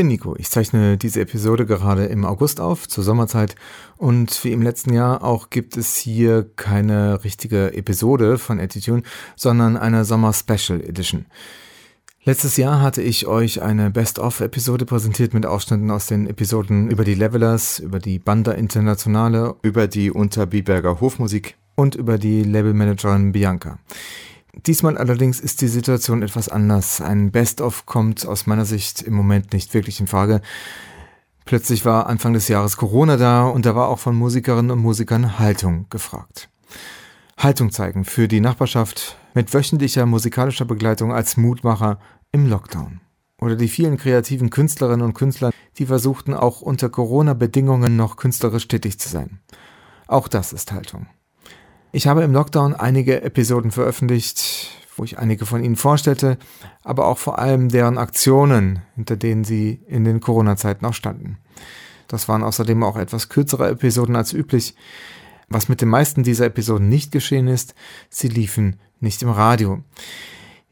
bin Nico. Ich zeichne diese Episode gerade im August auf, zur Sommerzeit. Und wie im letzten Jahr auch gibt es hier keine richtige Episode von Attitude, sondern eine Sommer Special Edition. Letztes Jahr hatte ich euch eine Best-of-Episode präsentiert mit Ausschnitten aus den Episoden über die Levelers, über die Banda Internationale, über die Unterbiberger Hofmusik und über die Labelmanagerin Bianca. Diesmal allerdings ist die Situation etwas anders. Ein Best-of kommt aus meiner Sicht im Moment nicht wirklich in Frage. Plötzlich war Anfang des Jahres Corona da und da war auch von Musikerinnen und Musikern Haltung gefragt. Haltung zeigen für die Nachbarschaft mit wöchentlicher musikalischer Begleitung als Mutmacher im Lockdown. Oder die vielen kreativen Künstlerinnen und Künstler, die versuchten auch unter Corona-Bedingungen noch künstlerisch tätig zu sein. Auch das ist Haltung. Ich habe im Lockdown einige Episoden veröffentlicht, wo ich einige von ihnen vorstellte, aber auch vor allem deren Aktionen, hinter denen sie in den Corona-Zeiten auch standen. Das waren außerdem auch etwas kürzere Episoden als üblich. Was mit den meisten dieser Episoden nicht geschehen ist, sie liefen nicht im Radio.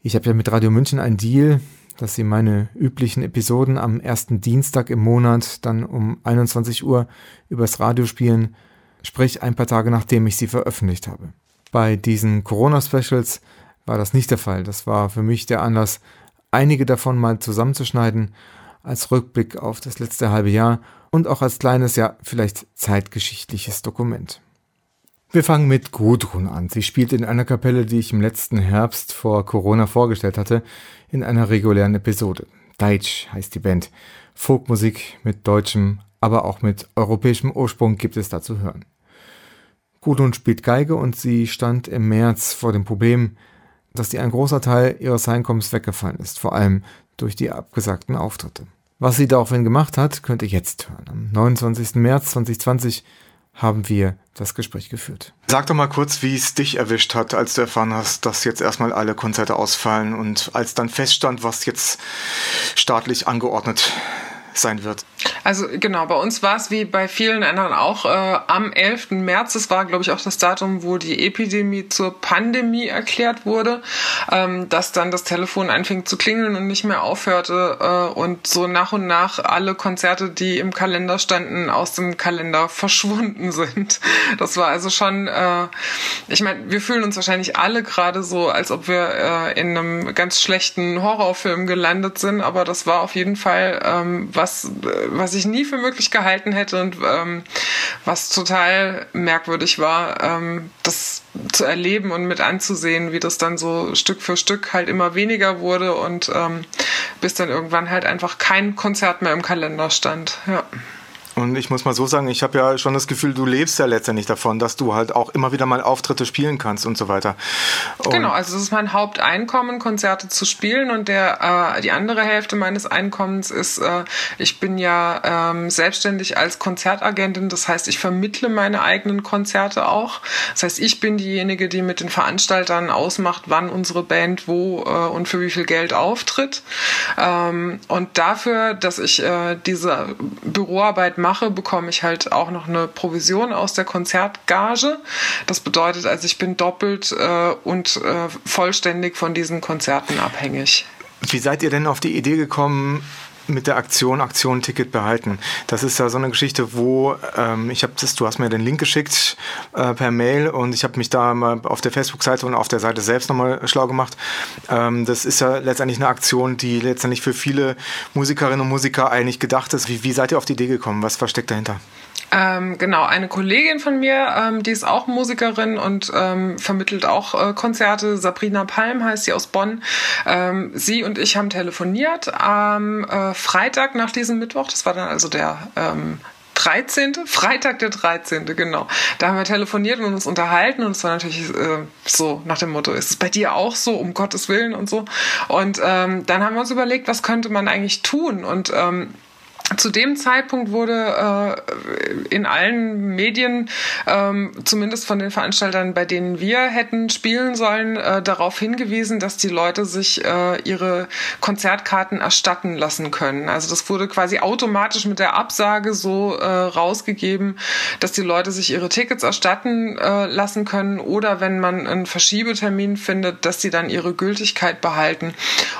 Ich habe ja mit Radio München einen Deal, dass sie meine üblichen Episoden am ersten Dienstag im Monat dann um 21 Uhr übers Radio spielen sprich ein paar Tage nachdem ich sie veröffentlicht habe. Bei diesen Corona-Specials war das nicht der Fall. Das war für mich der Anlass, einige davon mal zusammenzuschneiden, als Rückblick auf das letzte halbe Jahr und auch als kleines, ja, vielleicht zeitgeschichtliches Dokument. Wir fangen mit Gudrun an. Sie spielt in einer Kapelle, die ich im letzten Herbst vor Corona vorgestellt hatte, in einer regulären Episode. Deutsch heißt die Band. Folkmusik mit deutschem aber auch mit europäischem Ursprung gibt es da zu hören. Gudrun spielt Geige und sie stand im März vor dem Problem, dass ihr ein großer Teil ihres Einkommens weggefallen ist, vor allem durch die abgesagten Auftritte. Was sie daraufhin gemacht hat, könnt ihr jetzt hören. Am 29. März 2020 haben wir das Gespräch geführt. Sag doch mal kurz, wie es dich erwischt hat, als du erfahren hast, dass jetzt erstmal alle Konzerte ausfallen und als dann feststand, was jetzt staatlich angeordnet sein wird. Also genau, bei uns war es wie bei vielen anderen auch äh, am 11. März. Das war, glaube ich, auch das Datum, wo die Epidemie zur Pandemie erklärt wurde, ähm, dass dann das Telefon anfing zu klingeln und nicht mehr aufhörte äh, und so nach und nach alle Konzerte, die im Kalender standen, aus dem Kalender verschwunden sind. Das war also schon, äh, ich meine, wir fühlen uns wahrscheinlich alle gerade so, als ob wir äh, in einem ganz schlechten Horrorfilm gelandet sind, aber das war auf jeden Fall ähm, was, äh, was ich nie für möglich gehalten hätte und ähm, was total merkwürdig war, ähm, das zu erleben und mit anzusehen, wie das dann so Stück für Stück halt immer weniger wurde und ähm, bis dann irgendwann halt einfach kein Konzert mehr im Kalender stand. Ja. Und ich muss mal so sagen, ich habe ja schon das Gefühl, du lebst ja letztendlich davon, dass du halt auch immer wieder mal Auftritte spielen kannst und so weiter. Und genau, also das ist mein Haupteinkommen, Konzerte zu spielen und der äh, die andere Hälfte meines Einkommens ist, äh, ich bin ja ähm, selbstständig als Konzertagentin, das heißt, ich vermittle meine eigenen Konzerte auch. Das heißt, ich bin diejenige, die mit den Veranstaltern ausmacht, wann unsere Band wo äh, und für wie viel Geld auftritt. Ähm, und dafür, dass ich äh, diese Büroarbeit mache, mache, bekomme ich halt auch noch eine Provision aus der Konzertgage. Das bedeutet also, ich bin doppelt äh, und äh, vollständig von diesen Konzerten abhängig. Wie seid ihr denn auf die Idee gekommen, mit der Aktion Aktion Ticket behalten. Das ist ja so eine Geschichte, wo ähm, ich habe das, du hast mir den Link geschickt äh, per Mail und ich habe mich da mal auf der Facebook-Seite und auf der Seite selbst nochmal schlau gemacht. Ähm, das ist ja letztendlich eine Aktion, die letztendlich für viele Musikerinnen und Musiker eigentlich gedacht ist. Wie, wie seid ihr auf die Idee gekommen? Was versteckt dahinter? Ähm, genau, eine Kollegin von mir, ähm, die ist auch Musikerin und ähm, vermittelt auch äh, Konzerte. Sabrina Palm heißt sie aus Bonn. Ähm, sie und ich haben telefoniert am äh, Freitag nach diesem Mittwoch. Das war dann also der 13. Ähm, Freitag der 13. genau. Da haben wir telefoniert und uns unterhalten und es war natürlich äh, so nach dem Motto, ist es bei dir auch so, um Gottes Willen und so. Und ähm, dann haben wir uns überlegt, was könnte man eigentlich tun und ähm, zu dem Zeitpunkt wurde äh, in allen Medien, ähm, zumindest von den Veranstaltern, bei denen wir hätten spielen sollen, äh, darauf hingewiesen, dass die Leute sich äh, ihre Konzertkarten erstatten lassen können. Also das wurde quasi automatisch mit der Absage so äh, rausgegeben, dass die Leute sich ihre Tickets erstatten äh, lassen können oder wenn man einen Verschiebetermin findet, dass sie dann ihre Gültigkeit behalten.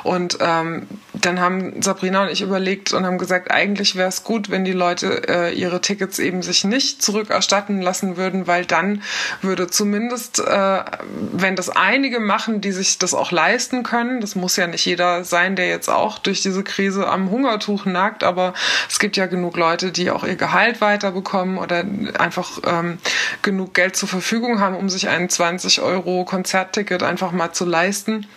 Und ähm, dann haben Sabrina und ich überlegt und haben gesagt, eigentlich wäre es gut, wenn die Leute äh, ihre Tickets eben sich nicht zurückerstatten lassen würden, weil dann würde zumindest, äh, wenn das einige machen, die sich das auch leisten können, das muss ja nicht jeder sein, der jetzt auch durch diese Krise am Hungertuch nagt, aber es gibt ja genug Leute, die auch ihr Gehalt weiterbekommen oder einfach ähm, genug Geld zur Verfügung haben, um sich ein 20 Euro Konzertticket einfach mal zu leisten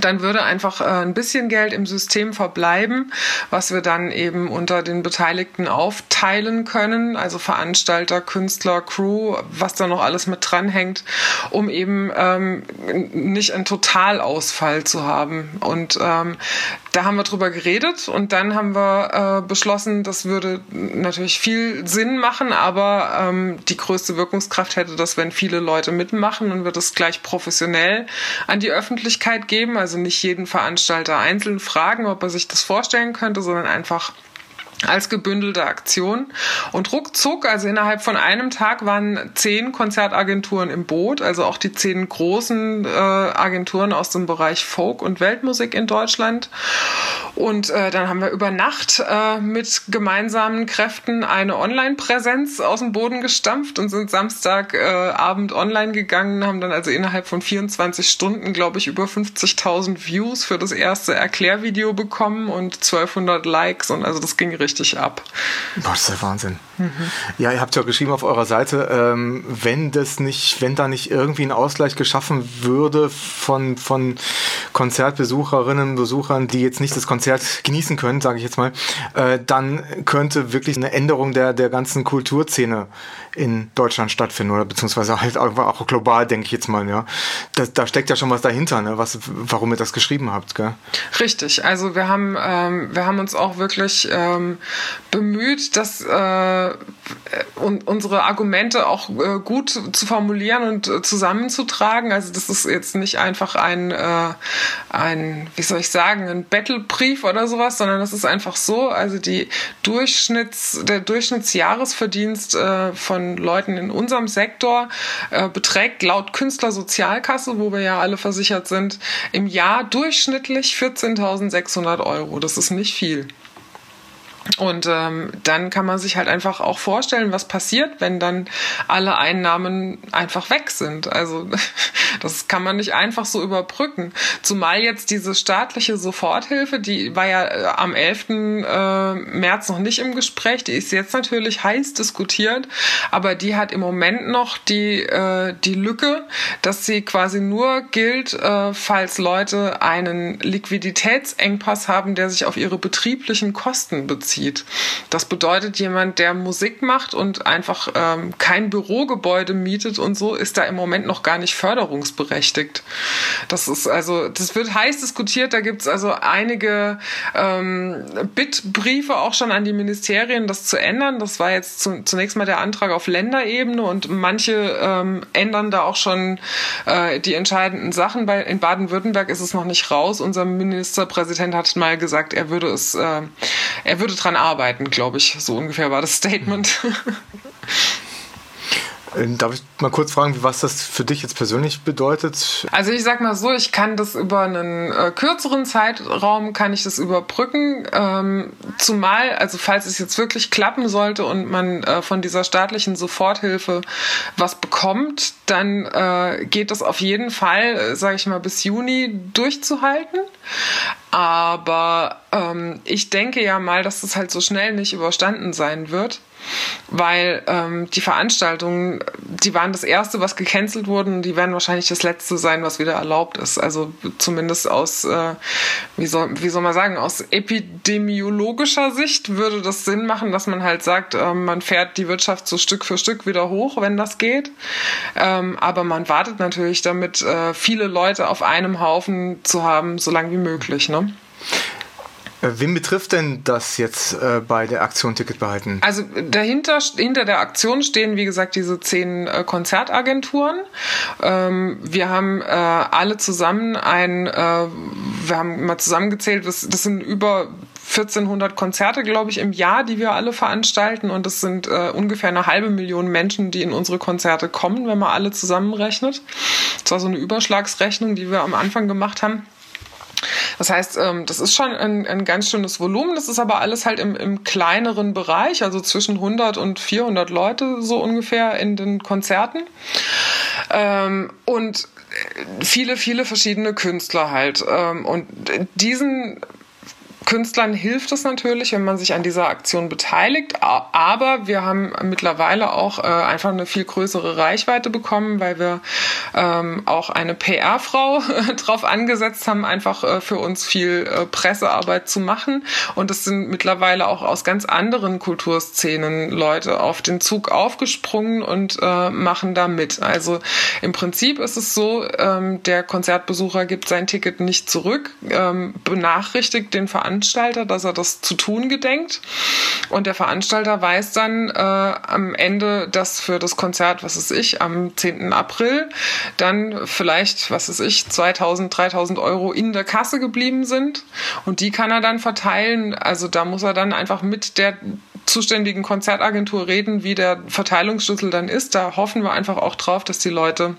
dann würde einfach äh, ein bisschen Geld im System verbleiben, was wir dann eben unter den Beteiligten aufteilen können, also Veranstalter, Künstler, Crew, was da noch alles mit dranhängt, um eben ähm, nicht einen Totalausfall zu haben. Und ähm, da haben wir drüber geredet und dann haben wir äh, beschlossen, das würde natürlich viel Sinn machen, aber ähm, die größte Wirkungskraft hätte das, wenn viele Leute mitmachen und wir das gleich professionell an die Öffentlichkeit geben. Also nicht jeden Veranstalter einzeln fragen, ob er sich das vorstellen könnte, sondern einfach als gebündelte Aktion. Und ruckzuck, also innerhalb von einem Tag waren zehn Konzertagenturen im Boot, also auch die zehn großen äh, Agenturen aus dem Bereich Folk und Weltmusik in Deutschland. Und äh, dann haben wir über Nacht äh, mit gemeinsamen Kräften eine Online-Präsenz aus dem Boden gestampft und sind Samstagabend äh, online gegangen, haben dann also innerhalb von 24 Stunden, glaube ich, über 50.000 Views für das erste Erklärvideo bekommen und 1200 Likes und also das ging richtig ab. Boah, das ist der Wahnsinn. Mhm. Ja, ihr habt ja geschrieben auf eurer Seite, ähm, wenn das nicht, wenn da nicht irgendwie ein Ausgleich geschaffen würde von, von Konzertbesucherinnen und Besuchern, die jetzt nicht das Konzert genießen können, sage ich jetzt mal, äh, dann könnte wirklich eine Änderung der, der ganzen Kulturszene in Deutschland stattfinden oder beziehungsweise halt auch global, denke ich jetzt mal, ja. Da, da steckt ja schon was dahinter, ne? was, warum ihr das geschrieben habt, gell? Richtig, also wir haben, ähm, wir haben uns auch wirklich ähm, bemüht, dass äh, und unsere Argumente auch äh, gut zu formulieren und äh, zusammenzutragen. Also das ist jetzt nicht einfach ein, äh, ein, wie soll ich sagen, ein Battlebrief oder sowas, sondern das ist einfach so. Also die Durchschnitts, der Durchschnittsjahresverdienst äh, von Leuten in unserem Sektor äh, beträgt laut Künstlersozialkasse, wo wir ja alle versichert sind, im Jahr durchschnittlich 14.600 Euro. Das ist nicht viel. Und ähm, dann kann man sich halt einfach auch vorstellen, was passiert, wenn dann alle Einnahmen einfach weg sind. Also das kann man nicht einfach so überbrücken. Zumal jetzt diese staatliche Soforthilfe, die war ja äh, am 11. Äh, März noch nicht im Gespräch, die ist jetzt natürlich heiß diskutiert, aber die hat im Moment noch die, äh, die Lücke, dass sie quasi nur gilt, äh, falls Leute einen Liquiditätsengpass haben, der sich auf ihre betrieblichen Kosten bezieht zieht. Das bedeutet, jemand, der Musik macht und einfach ähm, kein Bürogebäude mietet und so, ist da im Moment noch gar nicht förderungsberechtigt. Das ist also, das wird heiß diskutiert. Da gibt es also einige ähm, Bittbriefe auch schon an die Ministerien, das zu ändern. Das war jetzt zu, zunächst mal der Antrag auf Länderebene und manche ähm, ändern da auch schon äh, die entscheidenden Sachen. Bei, in Baden-Württemberg ist es noch nicht raus. Unser Ministerpräsident hat mal gesagt, er würde es, äh, er würde dran arbeiten, glaube ich. So ungefähr war das Statement. Ähm, darf ich mal kurz fragen, was das für dich jetzt persönlich bedeutet? Also ich sag mal so, ich kann das über einen äh, kürzeren Zeitraum kann ich das überbrücken. Ähm, zumal, also falls es jetzt wirklich klappen sollte und man äh, von dieser staatlichen Soforthilfe was bekommt, dann äh, geht das auf jeden Fall, äh, sage ich mal, bis Juni durchzuhalten. Aber ähm, ich denke ja mal, dass das halt so schnell nicht überstanden sein wird weil ähm, die Veranstaltungen, die waren das erste, was gecancelt wurden, die werden wahrscheinlich das letzte sein, was wieder erlaubt ist. Also zumindest aus, äh, wie, soll, wie soll man sagen, aus epidemiologischer Sicht würde das Sinn machen, dass man halt sagt, äh, man fährt die Wirtschaft so Stück für Stück wieder hoch, wenn das geht. Ähm, aber man wartet natürlich damit, äh, viele Leute auf einem Haufen zu haben, so lange wie möglich. Ne? Äh, wen betrifft denn das jetzt äh, bei der Aktion Ticket behalten? Also dahinter, hinter der Aktion stehen, wie gesagt, diese zehn äh, Konzertagenturen. Ähm, wir haben äh, alle zusammen ein, äh, wir haben mal zusammengezählt, das, das sind über 1400 Konzerte, glaube ich, im Jahr, die wir alle veranstalten. Und das sind äh, ungefähr eine halbe Million Menschen, die in unsere Konzerte kommen, wenn man alle zusammenrechnet. Das war so eine Überschlagsrechnung, die wir am Anfang gemacht haben. Das heißt, ähm, das ist schon ein, ein ganz schönes Volumen. Das ist aber alles halt im, im kleineren Bereich, also zwischen 100 und 400 Leute so ungefähr in den Konzerten. Ähm, und viele, viele verschiedene Künstler halt. Ähm, und diesen Künstlern hilft es natürlich, wenn man sich an dieser Aktion beteiligt. Aber wir haben mittlerweile auch äh, einfach eine viel größere Reichweite bekommen, weil wir ähm, auch eine PR-Frau drauf angesetzt haben, einfach äh, für uns viel äh, Pressearbeit zu machen. Und es sind mittlerweile auch aus ganz anderen Kulturszenen Leute auf den Zug aufgesprungen und äh, machen da mit. Also im Prinzip ist es so, ähm, der Konzertbesucher gibt sein Ticket nicht zurück, ähm, benachrichtigt den Veranstalter Veranstalter, dass er das zu tun gedenkt. Und der Veranstalter weiß dann äh, am Ende, dass für das Konzert, was ist ich, am 10. April dann vielleicht, was ist ich, 2000, 3000 Euro in der Kasse geblieben sind. Und die kann er dann verteilen. Also da muss er dann einfach mit der zuständigen Konzertagentur reden, wie der Verteilungsschlüssel dann ist. Da hoffen wir einfach auch drauf, dass die Leute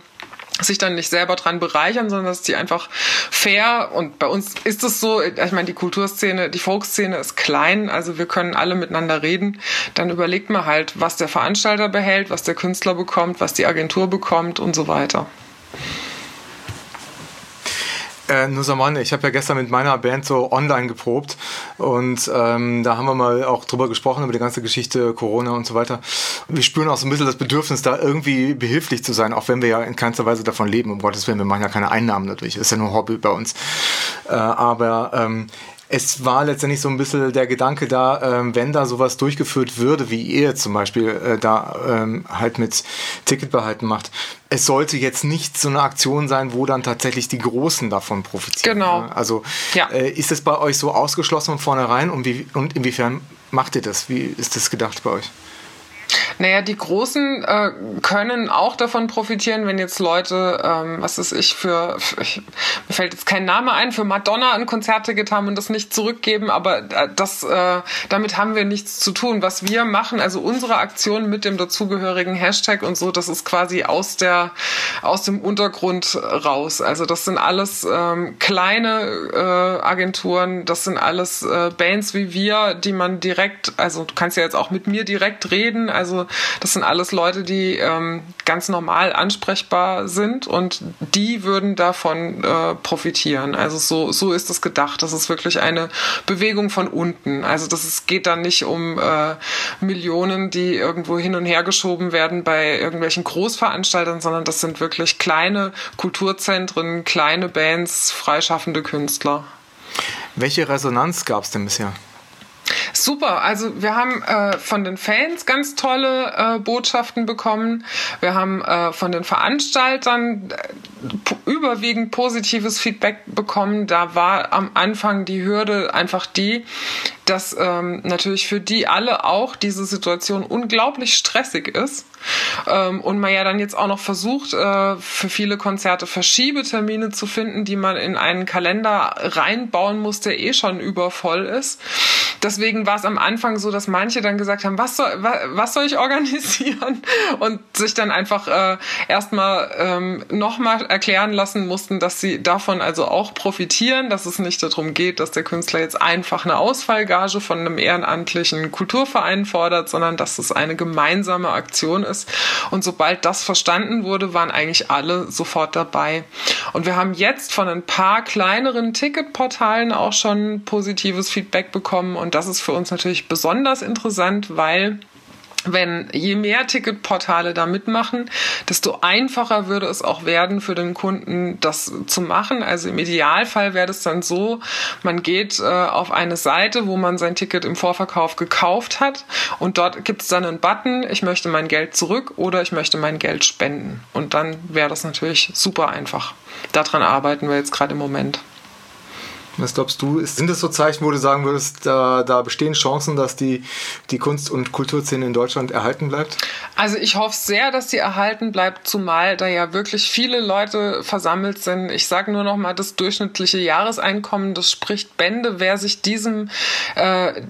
sich dann nicht selber dran bereichern, sondern dass die einfach fair und bei uns ist es so, ich meine, die Kulturszene, die Folkszene ist klein, also wir können alle miteinander reden. Dann überlegt man halt, was der Veranstalter behält, was der Künstler bekommt, was die Agentur bekommt und so weiter. Äh, Nusaman, ich habe ja gestern mit meiner Band so online geprobt und ähm, da haben wir mal auch drüber gesprochen, über die ganze Geschichte Corona und so weiter. Wir spüren auch so ein bisschen das Bedürfnis, da irgendwie behilflich zu sein, auch wenn wir ja in keinster Weise davon leben, um Gottes Willen, wir machen ja keine Einnahmen dadurch, ist ja nur Hobby bei uns. Äh, aber ähm, es war letztendlich so ein bisschen der Gedanke da, ähm, wenn da sowas durchgeführt würde, wie ihr zum Beispiel äh, da ähm, halt mit Ticketbehalten macht, es sollte jetzt nicht so eine Aktion sein, wo dann tatsächlich die Großen davon profitieren. Genau. Ne? Also ja. äh, ist es bei euch so ausgeschlossen von vornherein und, wie, und inwiefern macht ihr das? Wie ist das gedacht bei euch? Naja, die Großen äh, können auch davon profitieren, wenn jetzt Leute, ähm, was ist ich für, für ich, mir fällt jetzt kein Name ein, für Madonna ein Konzertticket haben und das nicht zurückgeben, aber äh, das, äh, damit haben wir nichts zu tun. Was wir machen, also unsere Aktion mit dem dazugehörigen Hashtag und so, das ist quasi aus der, aus dem Untergrund raus. Also das sind alles ähm, kleine äh, Agenturen, das sind alles äh, Bands wie wir, die man direkt, also du kannst ja jetzt auch mit mir direkt reden, also das sind alles Leute, die ähm, ganz normal ansprechbar sind und die würden davon äh, profitieren. Also so, so ist das gedacht. Das ist wirklich eine Bewegung von unten. Also das ist, geht dann nicht um äh, Millionen, die irgendwo hin und her geschoben werden bei irgendwelchen Großveranstaltern, sondern das sind wirklich kleine Kulturzentren, kleine Bands, freischaffende Künstler. Welche Resonanz gab es denn bisher? Super, also wir haben äh, von den Fans ganz tolle äh, Botschaften bekommen. Wir haben äh, von den Veranstaltern äh, überwiegend positives Feedback bekommen. Da war am Anfang die Hürde einfach die, dass ähm, natürlich für die alle auch diese Situation unglaublich stressig ist. Ähm, und man ja dann jetzt auch noch versucht, äh, für viele Konzerte Verschiebetermine zu finden, die man in einen Kalender reinbauen muss, der eh schon übervoll ist. Deswegen war es am Anfang so, dass manche dann gesagt haben, was soll, was, soll ich organisieren? Und sich dann einfach äh, erstmal ähm, nochmal erklären lassen mussten, dass sie davon also auch profitieren, dass es nicht darum geht, dass der Künstler jetzt einfach eine Ausfallgage von einem ehrenamtlichen Kulturverein fordert, sondern dass es eine gemeinsame Aktion ist. Und sobald das verstanden wurde, waren eigentlich alle sofort dabei. Und wir haben jetzt von ein paar kleineren Ticketportalen auch schon positives Feedback bekommen und das ist für uns natürlich besonders interessant, weil wenn je mehr Ticketportale da mitmachen, desto einfacher würde es auch werden für den Kunden, das zu machen. Also im Idealfall wäre es dann so, man geht äh, auf eine Seite, wo man sein Ticket im Vorverkauf gekauft hat und dort gibt es dann einen Button, ich möchte mein Geld zurück oder ich möchte mein Geld spenden. Und dann wäre das natürlich super einfach. Daran arbeiten wir jetzt gerade im Moment. Was glaubst du? Sind das so Zeichen, wo du sagen würdest, da, da bestehen Chancen, dass die, die Kunst- und Kulturszene in Deutschland erhalten bleibt? Also ich hoffe sehr, dass sie erhalten bleibt, zumal da ja wirklich viele Leute versammelt sind. Ich sage nur noch mal, das durchschnittliche Jahreseinkommen, das spricht Bände. Wer sich diesem, äh,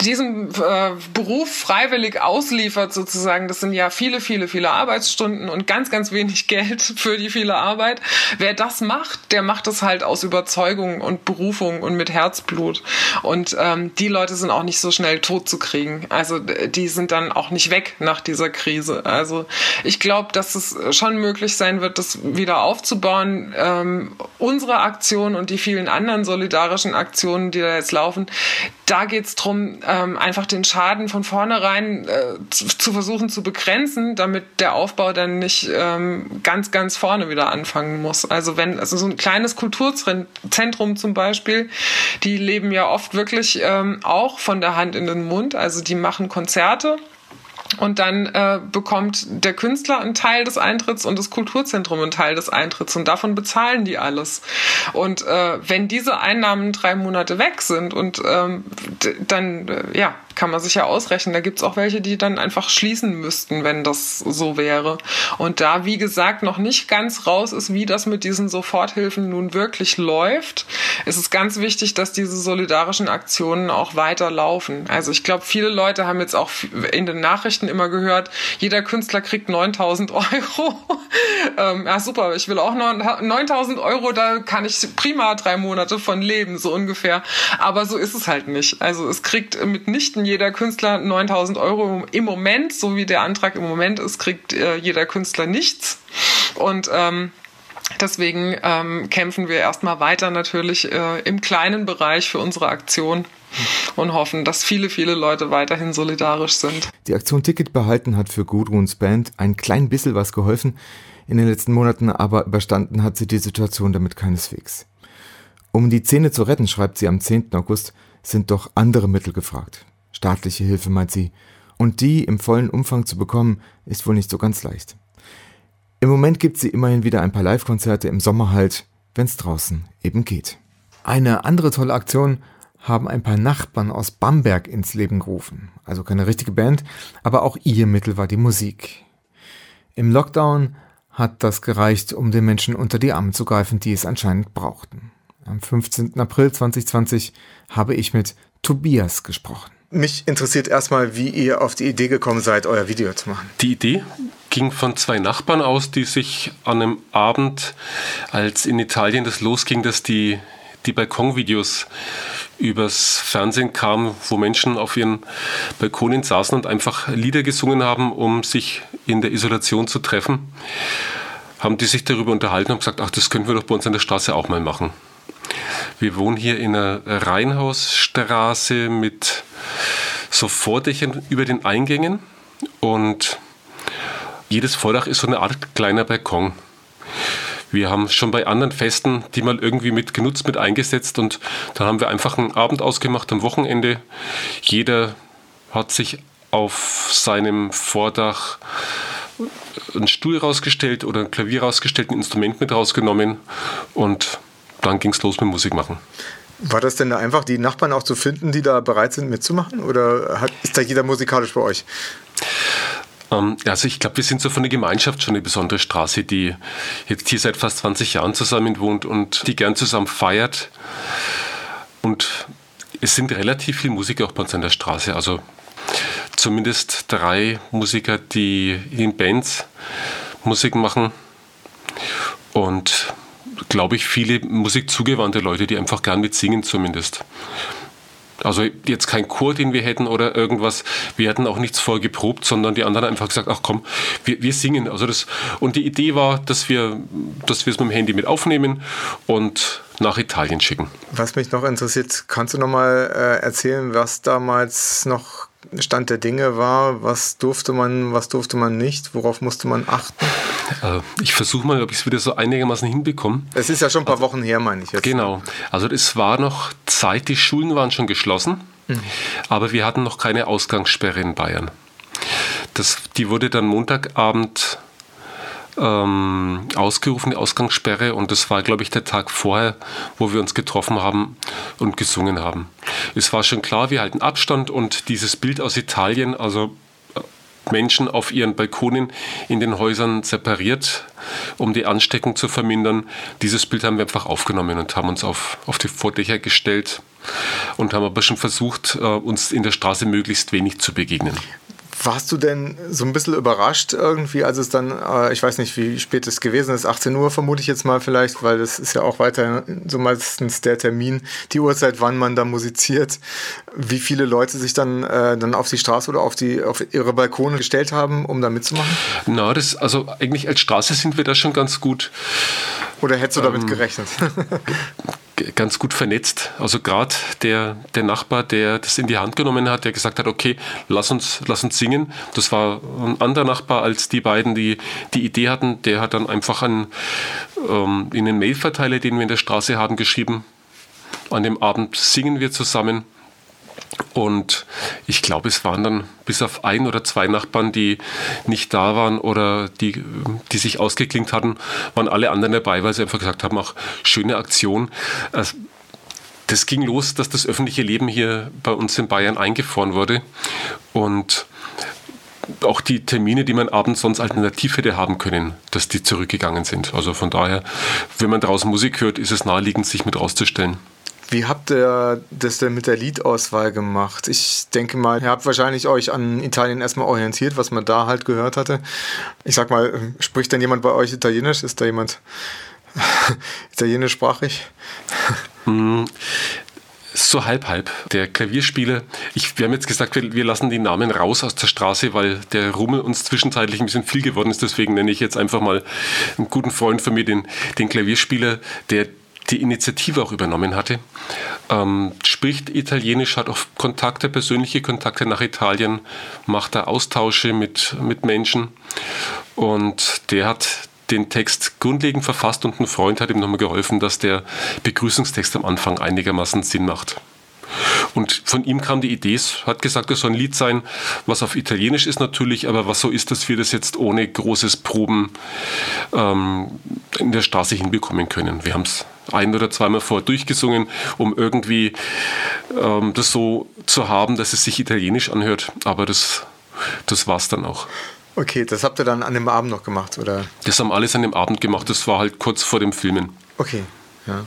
diesem äh, Beruf freiwillig ausliefert sozusagen, das sind ja viele, viele, viele Arbeitsstunden und ganz, ganz wenig Geld für die viele Arbeit. Wer das macht, der macht es halt aus Überzeugung und Berufung und mit Herzblut. Und ähm, die Leute sind auch nicht so schnell tot zu kriegen. Also die sind dann auch nicht weg nach dieser Krise. Also ich glaube, dass es schon möglich sein wird, das wieder aufzubauen. Ähm, unsere Aktion und die vielen anderen solidarischen Aktionen, die da jetzt laufen, da geht es darum, ähm, einfach den Schaden von vornherein äh, zu, zu, versuchen zu begrenzen, damit der Aufbau dann nicht ähm, ganz, ganz vorne wieder anfangen muss. Also wenn, also so ein kleines Kulturzentrum zum Beispiel, die leben ja oft wirklich ähm, auch von der Hand in den Mund. Also die machen Konzerte und dann äh, bekommt der Künstler einen Teil des Eintritts und das Kulturzentrum einen Teil des Eintritts und davon bezahlen die alles. Und äh, wenn diese Einnahmen drei Monate weg sind und ähm, dann äh, ja kann man sich ja ausrechnen. Da gibt es auch welche, die dann einfach schließen müssten, wenn das so wäre. Und da, wie gesagt, noch nicht ganz raus ist, wie das mit diesen Soforthilfen nun wirklich läuft, ist es ganz wichtig, dass diese solidarischen Aktionen auch weiterlaufen. Also ich glaube, viele Leute haben jetzt auch in den Nachrichten immer gehört, jeder Künstler kriegt 9000 Euro. ähm, ja, super, ich will auch 9000 Euro, da kann ich prima drei Monate von leben, so ungefähr. Aber so ist es halt nicht. Also es kriegt mitnichten kriegen jeder Künstler 9000 Euro im Moment, so wie der Antrag im Moment ist, kriegt äh, jeder Künstler nichts. Und ähm, deswegen ähm, kämpfen wir erstmal weiter natürlich äh, im kleinen Bereich für unsere Aktion und hoffen, dass viele, viele Leute weiterhin solidarisch sind. Die Aktion Ticket behalten hat für Gudruns Band ein klein bisschen was geholfen in den letzten Monaten, aber überstanden hat sie die Situation damit keineswegs. Um die Szene zu retten, schreibt sie am 10. August, sind doch andere Mittel gefragt. Staatliche Hilfe, meint sie. Und die im vollen Umfang zu bekommen, ist wohl nicht so ganz leicht. Im Moment gibt sie immerhin wieder ein paar Live-Konzerte im Sommer halt, wenn's draußen eben geht. Eine andere tolle Aktion haben ein paar Nachbarn aus Bamberg ins Leben gerufen. Also keine richtige Band, aber auch ihr Mittel war die Musik. Im Lockdown hat das gereicht, um den Menschen unter die Arme zu greifen, die es anscheinend brauchten. Am 15. April 2020 habe ich mit Tobias gesprochen. Mich interessiert erstmal, wie ihr auf die Idee gekommen seid, euer Video zu machen. Die Idee ging von zwei Nachbarn aus, die sich an einem Abend, als in Italien das losging, dass die, die Balkonvideos übers Fernsehen kamen, wo Menschen auf ihren Balkonen saßen und einfach Lieder gesungen haben, um sich in der Isolation zu treffen, haben die sich darüber unterhalten und gesagt, ach, das können wir doch bei uns an der Straße auch mal machen. Wir wohnen hier in einer Reihenhausstraße mit so Vordächern über den Eingängen und jedes Vordach ist so eine Art kleiner Balkon. Wir haben schon bei anderen Festen die mal irgendwie mit genutzt, mit eingesetzt und dann haben wir einfach einen Abend ausgemacht am Wochenende. Jeder hat sich auf seinem Vordach einen Stuhl rausgestellt oder ein Klavier rausgestellt, ein Instrument mit rausgenommen und dann ging es los mit Musik machen. War das denn da einfach, die Nachbarn auch zu finden, die da bereit sind mitzumachen? Oder hat, ist da jeder musikalisch bei euch? Ähm, also ich glaube, wir sind so von der Gemeinschaft schon eine besondere Straße, die jetzt hier seit fast 20 Jahren zusammen wohnt und die gern zusammen feiert. Und es sind relativ viele Musiker auch bei uns an der Straße. Also zumindest drei Musiker, die in Bands Musik machen. Und glaube ich, viele musikzugewandte Leute, die einfach gern mitsingen zumindest. Also jetzt kein Chor, den wir hätten oder irgendwas. Wir hatten auch nichts vorgeprobt, sondern die anderen einfach gesagt, ach komm, wir, wir singen. Also das, und die Idee war, dass wir, dass wir es mit dem Handy mit aufnehmen und nach Italien schicken. Was mich noch interessiert, kannst du noch mal äh, erzählen, was damals noch Stand der Dinge war? Was durfte man, was durfte man nicht? Worauf musste man achten? Äh, ich versuche mal, ob ich es wieder so einigermaßen hinbekomme. Es ist ja schon ein paar also, Wochen her, meine ich jetzt. Genau. Also es war noch Zeit, die Schulen waren schon geschlossen, mhm. aber wir hatten noch keine Ausgangssperre in Bayern. Das, die wurde dann Montagabend ähm, ausgerufen, die Ausgangssperre. Und das war, glaube ich, der Tag vorher, wo wir uns getroffen haben und gesungen haben. Es war schon klar, wir halten Abstand und dieses Bild aus Italien, also Menschen auf ihren Balkonen in den Häusern separiert, um die Ansteckung zu vermindern. Dieses Bild haben wir einfach aufgenommen und haben uns auf, auf die Vordächer gestellt und haben aber schon versucht, äh, uns in der Straße möglichst wenig zu begegnen. Warst du denn so ein bisschen überrascht irgendwie, als es dann, äh, ich weiß nicht, wie spät es gewesen ist, 18 Uhr vermute ich jetzt mal vielleicht, weil das ist ja auch weiter so meistens der Termin, die Uhrzeit, wann man da musiziert, wie viele Leute sich dann, äh, dann auf die Straße oder auf, die, auf ihre Balkone gestellt haben, um da mitzumachen? Na, das, also eigentlich als Straße sind wir da schon ganz gut. Oder hättest du damit ähm, gerechnet? ganz gut vernetzt. Also gerade der, der Nachbar, der das in die Hand genommen hat, der gesagt hat, okay, lass uns, lass uns singen. Das war ein anderer Nachbar als die beiden, die die Idee hatten. Der hat dann einfach an, ähm, in den Mailverteiler, den wir in der Straße haben, geschrieben. An dem Abend singen wir zusammen. Und ich glaube, es waren dann bis auf ein oder zwei Nachbarn, die nicht da waren oder die, die sich ausgeklinkt hatten, waren alle anderen dabei, weil sie einfach gesagt haben, auch schöne Aktion. Also, das ging los, dass das öffentliche Leben hier bei uns in Bayern eingefroren wurde. Und auch die Termine, die man abends sonst alternativ hätte haben können, dass die zurückgegangen sind. Also von daher, wenn man draußen Musik hört, ist es naheliegend, sich mit rauszustellen. Wie habt ihr das denn mit der Liedauswahl gemacht? Ich denke mal, ihr habt wahrscheinlich euch an Italien erstmal orientiert, was man da halt gehört hatte. Ich sag mal, spricht denn jemand bei euch Italienisch? Ist da jemand italienischsprachig? Mm, so halb halb. Der Klavierspieler, ich, wir haben jetzt gesagt, wir, wir, lassen die Namen raus aus der Straße, weil der Rummel uns zwischenzeitlich ein bisschen viel geworden ist. Deswegen nenne ich jetzt einfach mal einen guten Freund von mir, den, den Klavierspieler, der die Initiative auch übernommen hatte. Ähm, spricht Italienisch, hat auch Kontakte, persönliche Kontakte nach Italien, macht da Austausche mit, mit Menschen und der hat den Text grundlegend verfasst und ein Freund hat ihm nochmal geholfen, dass der Begrüßungstext am Anfang einigermaßen Sinn macht. Und von ihm kam die Idee, hat gesagt, es soll ein Lied sein, was auf Italienisch ist natürlich, aber was so ist, dass wir das jetzt ohne großes Proben ähm, in der Straße hinbekommen können. Wir haben es ein oder zweimal vorher durchgesungen, um irgendwie ähm, das so zu haben, dass es sich italienisch anhört. Aber das, das war es dann auch. Okay, das habt ihr dann an dem Abend noch gemacht, oder? Das haben alles an dem Abend gemacht. Das war halt kurz vor dem Filmen. Okay, ja.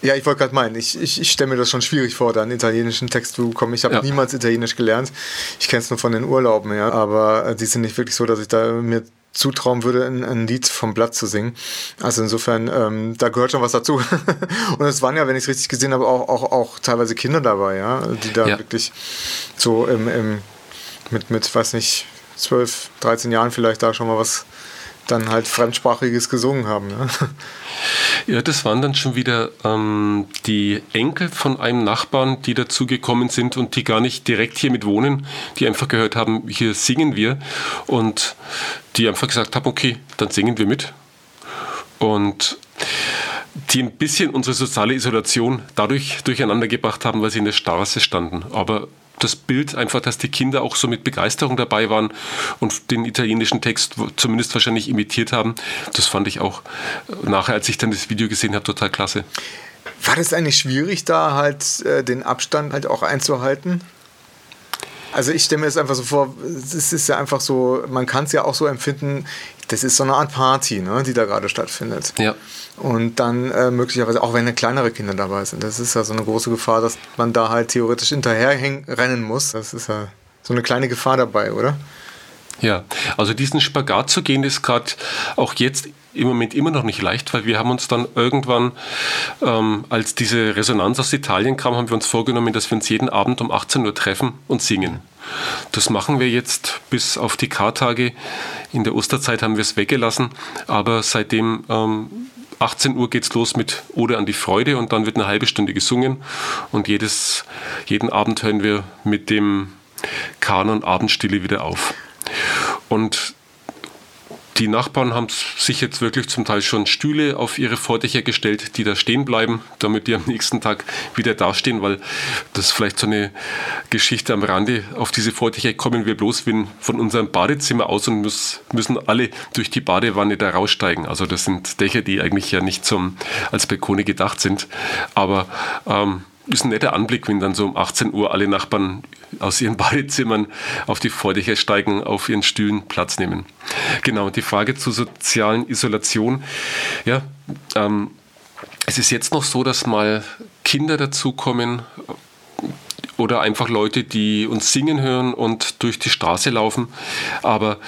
Ja, ich wollte gerade meinen, ich, ich, ich stelle mir das schon schwierig vor, da einen italienischen Text zu bekommen. Ich habe ja. niemals Italienisch gelernt. Ich kenne es nur von den Urlauben, ja. Aber äh, die sind nicht wirklich so, dass ich da mir zutrauen würde, ein, ein Lied vom Blatt zu singen. Also insofern, ähm, da gehört schon was dazu. und es waren ja, wenn ich es richtig gesehen habe, auch, auch, auch teilweise Kinder dabei, ja, die da ja. wirklich so im, im, mit, mit, weiß nicht, 12, 13 Jahren vielleicht da schon mal was dann halt Fremdsprachiges gesungen haben. Ne? Ja, das waren dann schon wieder ähm, die Enkel von einem Nachbarn, die dazugekommen sind und die gar nicht direkt hier mit wohnen, die einfach gehört haben, hier singen wir und die einfach gesagt haben, okay, dann singen wir mit. Und die ein bisschen unsere soziale Isolation dadurch durcheinander gebracht haben, weil sie in der Straße standen. Aber das Bild einfach, dass die Kinder auch so mit Begeisterung dabei waren und den italienischen Text zumindest wahrscheinlich imitiert haben. Das fand ich auch nachher, als ich dann das Video gesehen habe, total klasse. War das eigentlich schwierig, da halt äh, den Abstand halt auch einzuhalten? Also ich stelle mir das einfach so vor, es ist ja einfach so, man kann es ja auch so empfinden, das ist so eine Art Party, ne, die da gerade stattfindet. Ja. Und dann äh, möglicherweise, auch wenn kleinere Kinder dabei sind, das ist ja so eine große Gefahr, dass man da halt theoretisch hinterher rennen muss. Das ist ja so eine kleine Gefahr dabei, oder? Ja, also diesen Spagat zu gehen, ist gerade auch jetzt im Moment immer noch nicht leicht, weil wir haben uns dann irgendwann, ähm, als diese Resonanz aus Italien kam, haben wir uns vorgenommen, dass wir uns jeden Abend um 18 Uhr treffen und singen. Das machen wir jetzt bis auf die Kartage. In der Osterzeit haben wir es weggelassen, aber seitdem ähm, 18 Uhr geht es los mit Ode an die Freude und dann wird eine halbe Stunde gesungen und jedes, jeden Abend hören wir mit dem Kanon Abendstille wieder auf. Und die Nachbarn haben sich jetzt wirklich zum Teil schon Stühle auf ihre Vordächer gestellt, die da stehen bleiben, damit die am nächsten Tag wieder dastehen, weil das ist vielleicht so eine Geschichte am Rande. Auf diese Vordächer kommen wir bloß von unserem Badezimmer aus und müssen alle durch die Badewanne da raussteigen. Also das sind Dächer, die eigentlich ja nicht zum, als Balkone gedacht sind. Aber ähm, ist ein netter Anblick, wenn dann so um 18 Uhr alle Nachbarn aus ihren Badezimmern auf die Vordächer steigen, auf ihren Stühlen Platz nehmen. Genau, die Frage zur sozialen Isolation. Ja, ähm, es ist jetzt noch so, dass mal Kinder dazukommen, oder einfach Leute, die uns singen hören und durch die Straße laufen. Aber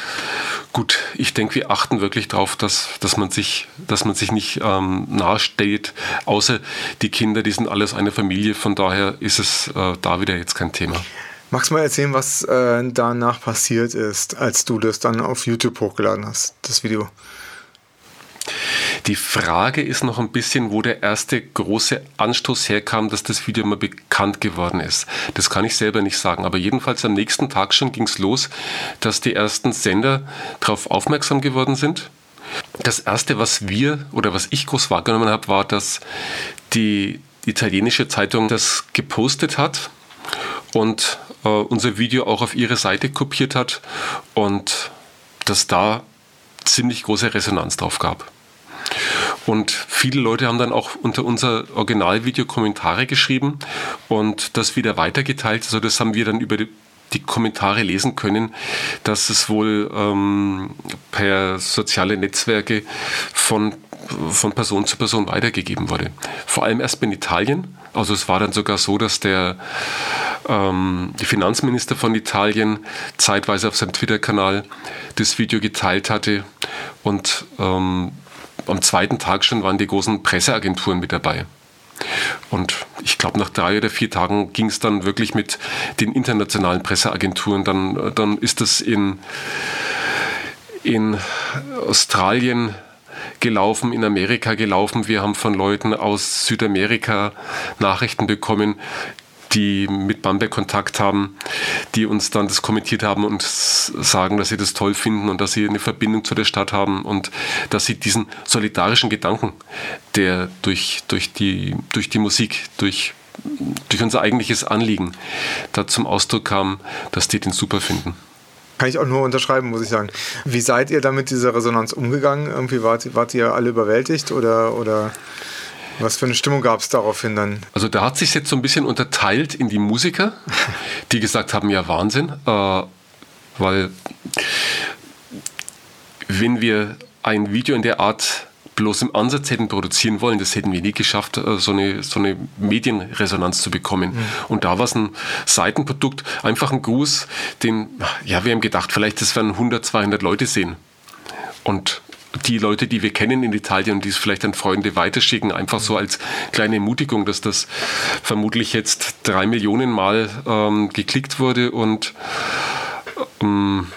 gut, ich denke, wir achten wirklich darauf, dass, dass, man, sich, dass man sich nicht ähm, nahesteht, außer die Kinder, die sind alles eine Familie. Von daher ist es äh, da wieder jetzt kein Thema. Magst du mal erzählen, was äh, danach passiert ist, als du das dann auf YouTube hochgeladen hast, das Video? Die Frage ist noch ein bisschen, wo der erste große Anstoß herkam, dass das Video mal bekannt geworden ist. Das kann ich selber nicht sagen, aber jedenfalls am nächsten Tag schon ging es los, dass die ersten Sender darauf aufmerksam geworden sind. Das erste, was wir oder was ich groß wahrgenommen habe, war, dass die italienische Zeitung das gepostet hat und äh, unser Video auch auf ihre Seite kopiert hat und dass da ziemlich große Resonanz drauf gab. Und viele Leute haben dann auch unter unser Originalvideo Kommentare geschrieben und das wieder weitergeteilt. Also das haben wir dann über die, die Kommentare lesen können, dass es wohl ähm, per soziale Netzwerke von, von Person zu Person weitergegeben wurde. Vor allem erst in Italien. Also es war dann sogar so, dass der ähm, Finanzminister von Italien zeitweise auf seinem Twitter-Kanal das Video geteilt hatte und ähm, am zweiten Tag schon waren die großen Presseagenturen mit dabei. Und ich glaube, nach drei oder vier Tagen ging es dann wirklich mit den internationalen Presseagenturen. Dann, dann ist das in, in Australien gelaufen, in Amerika gelaufen. Wir haben von Leuten aus Südamerika Nachrichten bekommen, die mit Bamberg Kontakt haben, die uns dann das kommentiert haben und sagen, dass sie das toll finden und dass sie eine Verbindung zu der Stadt haben und dass sie diesen solidarischen Gedanken, der durch, durch, die, durch die Musik, durch, durch unser eigentliches Anliegen da zum Ausdruck kam, dass die den super finden. Kann ich auch nur unterschreiben, muss ich sagen. Wie seid ihr damit dieser Resonanz umgegangen? Irgendwie wart, wart ihr alle überwältigt oder, oder was für eine Stimmung gab es daraufhin dann? Also da hat sich jetzt so ein bisschen unterteilt in die Musiker, die gesagt haben, ja Wahnsinn, äh, weil wenn wir ein Video in der Art bloß im Ansatz hätten produzieren wollen, das hätten wir nie geschafft, äh, so eine, so eine Medienresonanz zu bekommen. Mhm. Und da war es ein Seitenprodukt, einfach ein Gruß, den, ja, wir haben gedacht, vielleicht das werden 100, 200 Leute sehen. Und die Leute, die wir kennen in Italien und die es vielleicht an Freunde weiterschicken, einfach so als kleine Ermutigung, dass das vermutlich jetzt drei Millionen Mal ähm, geklickt wurde und ähm,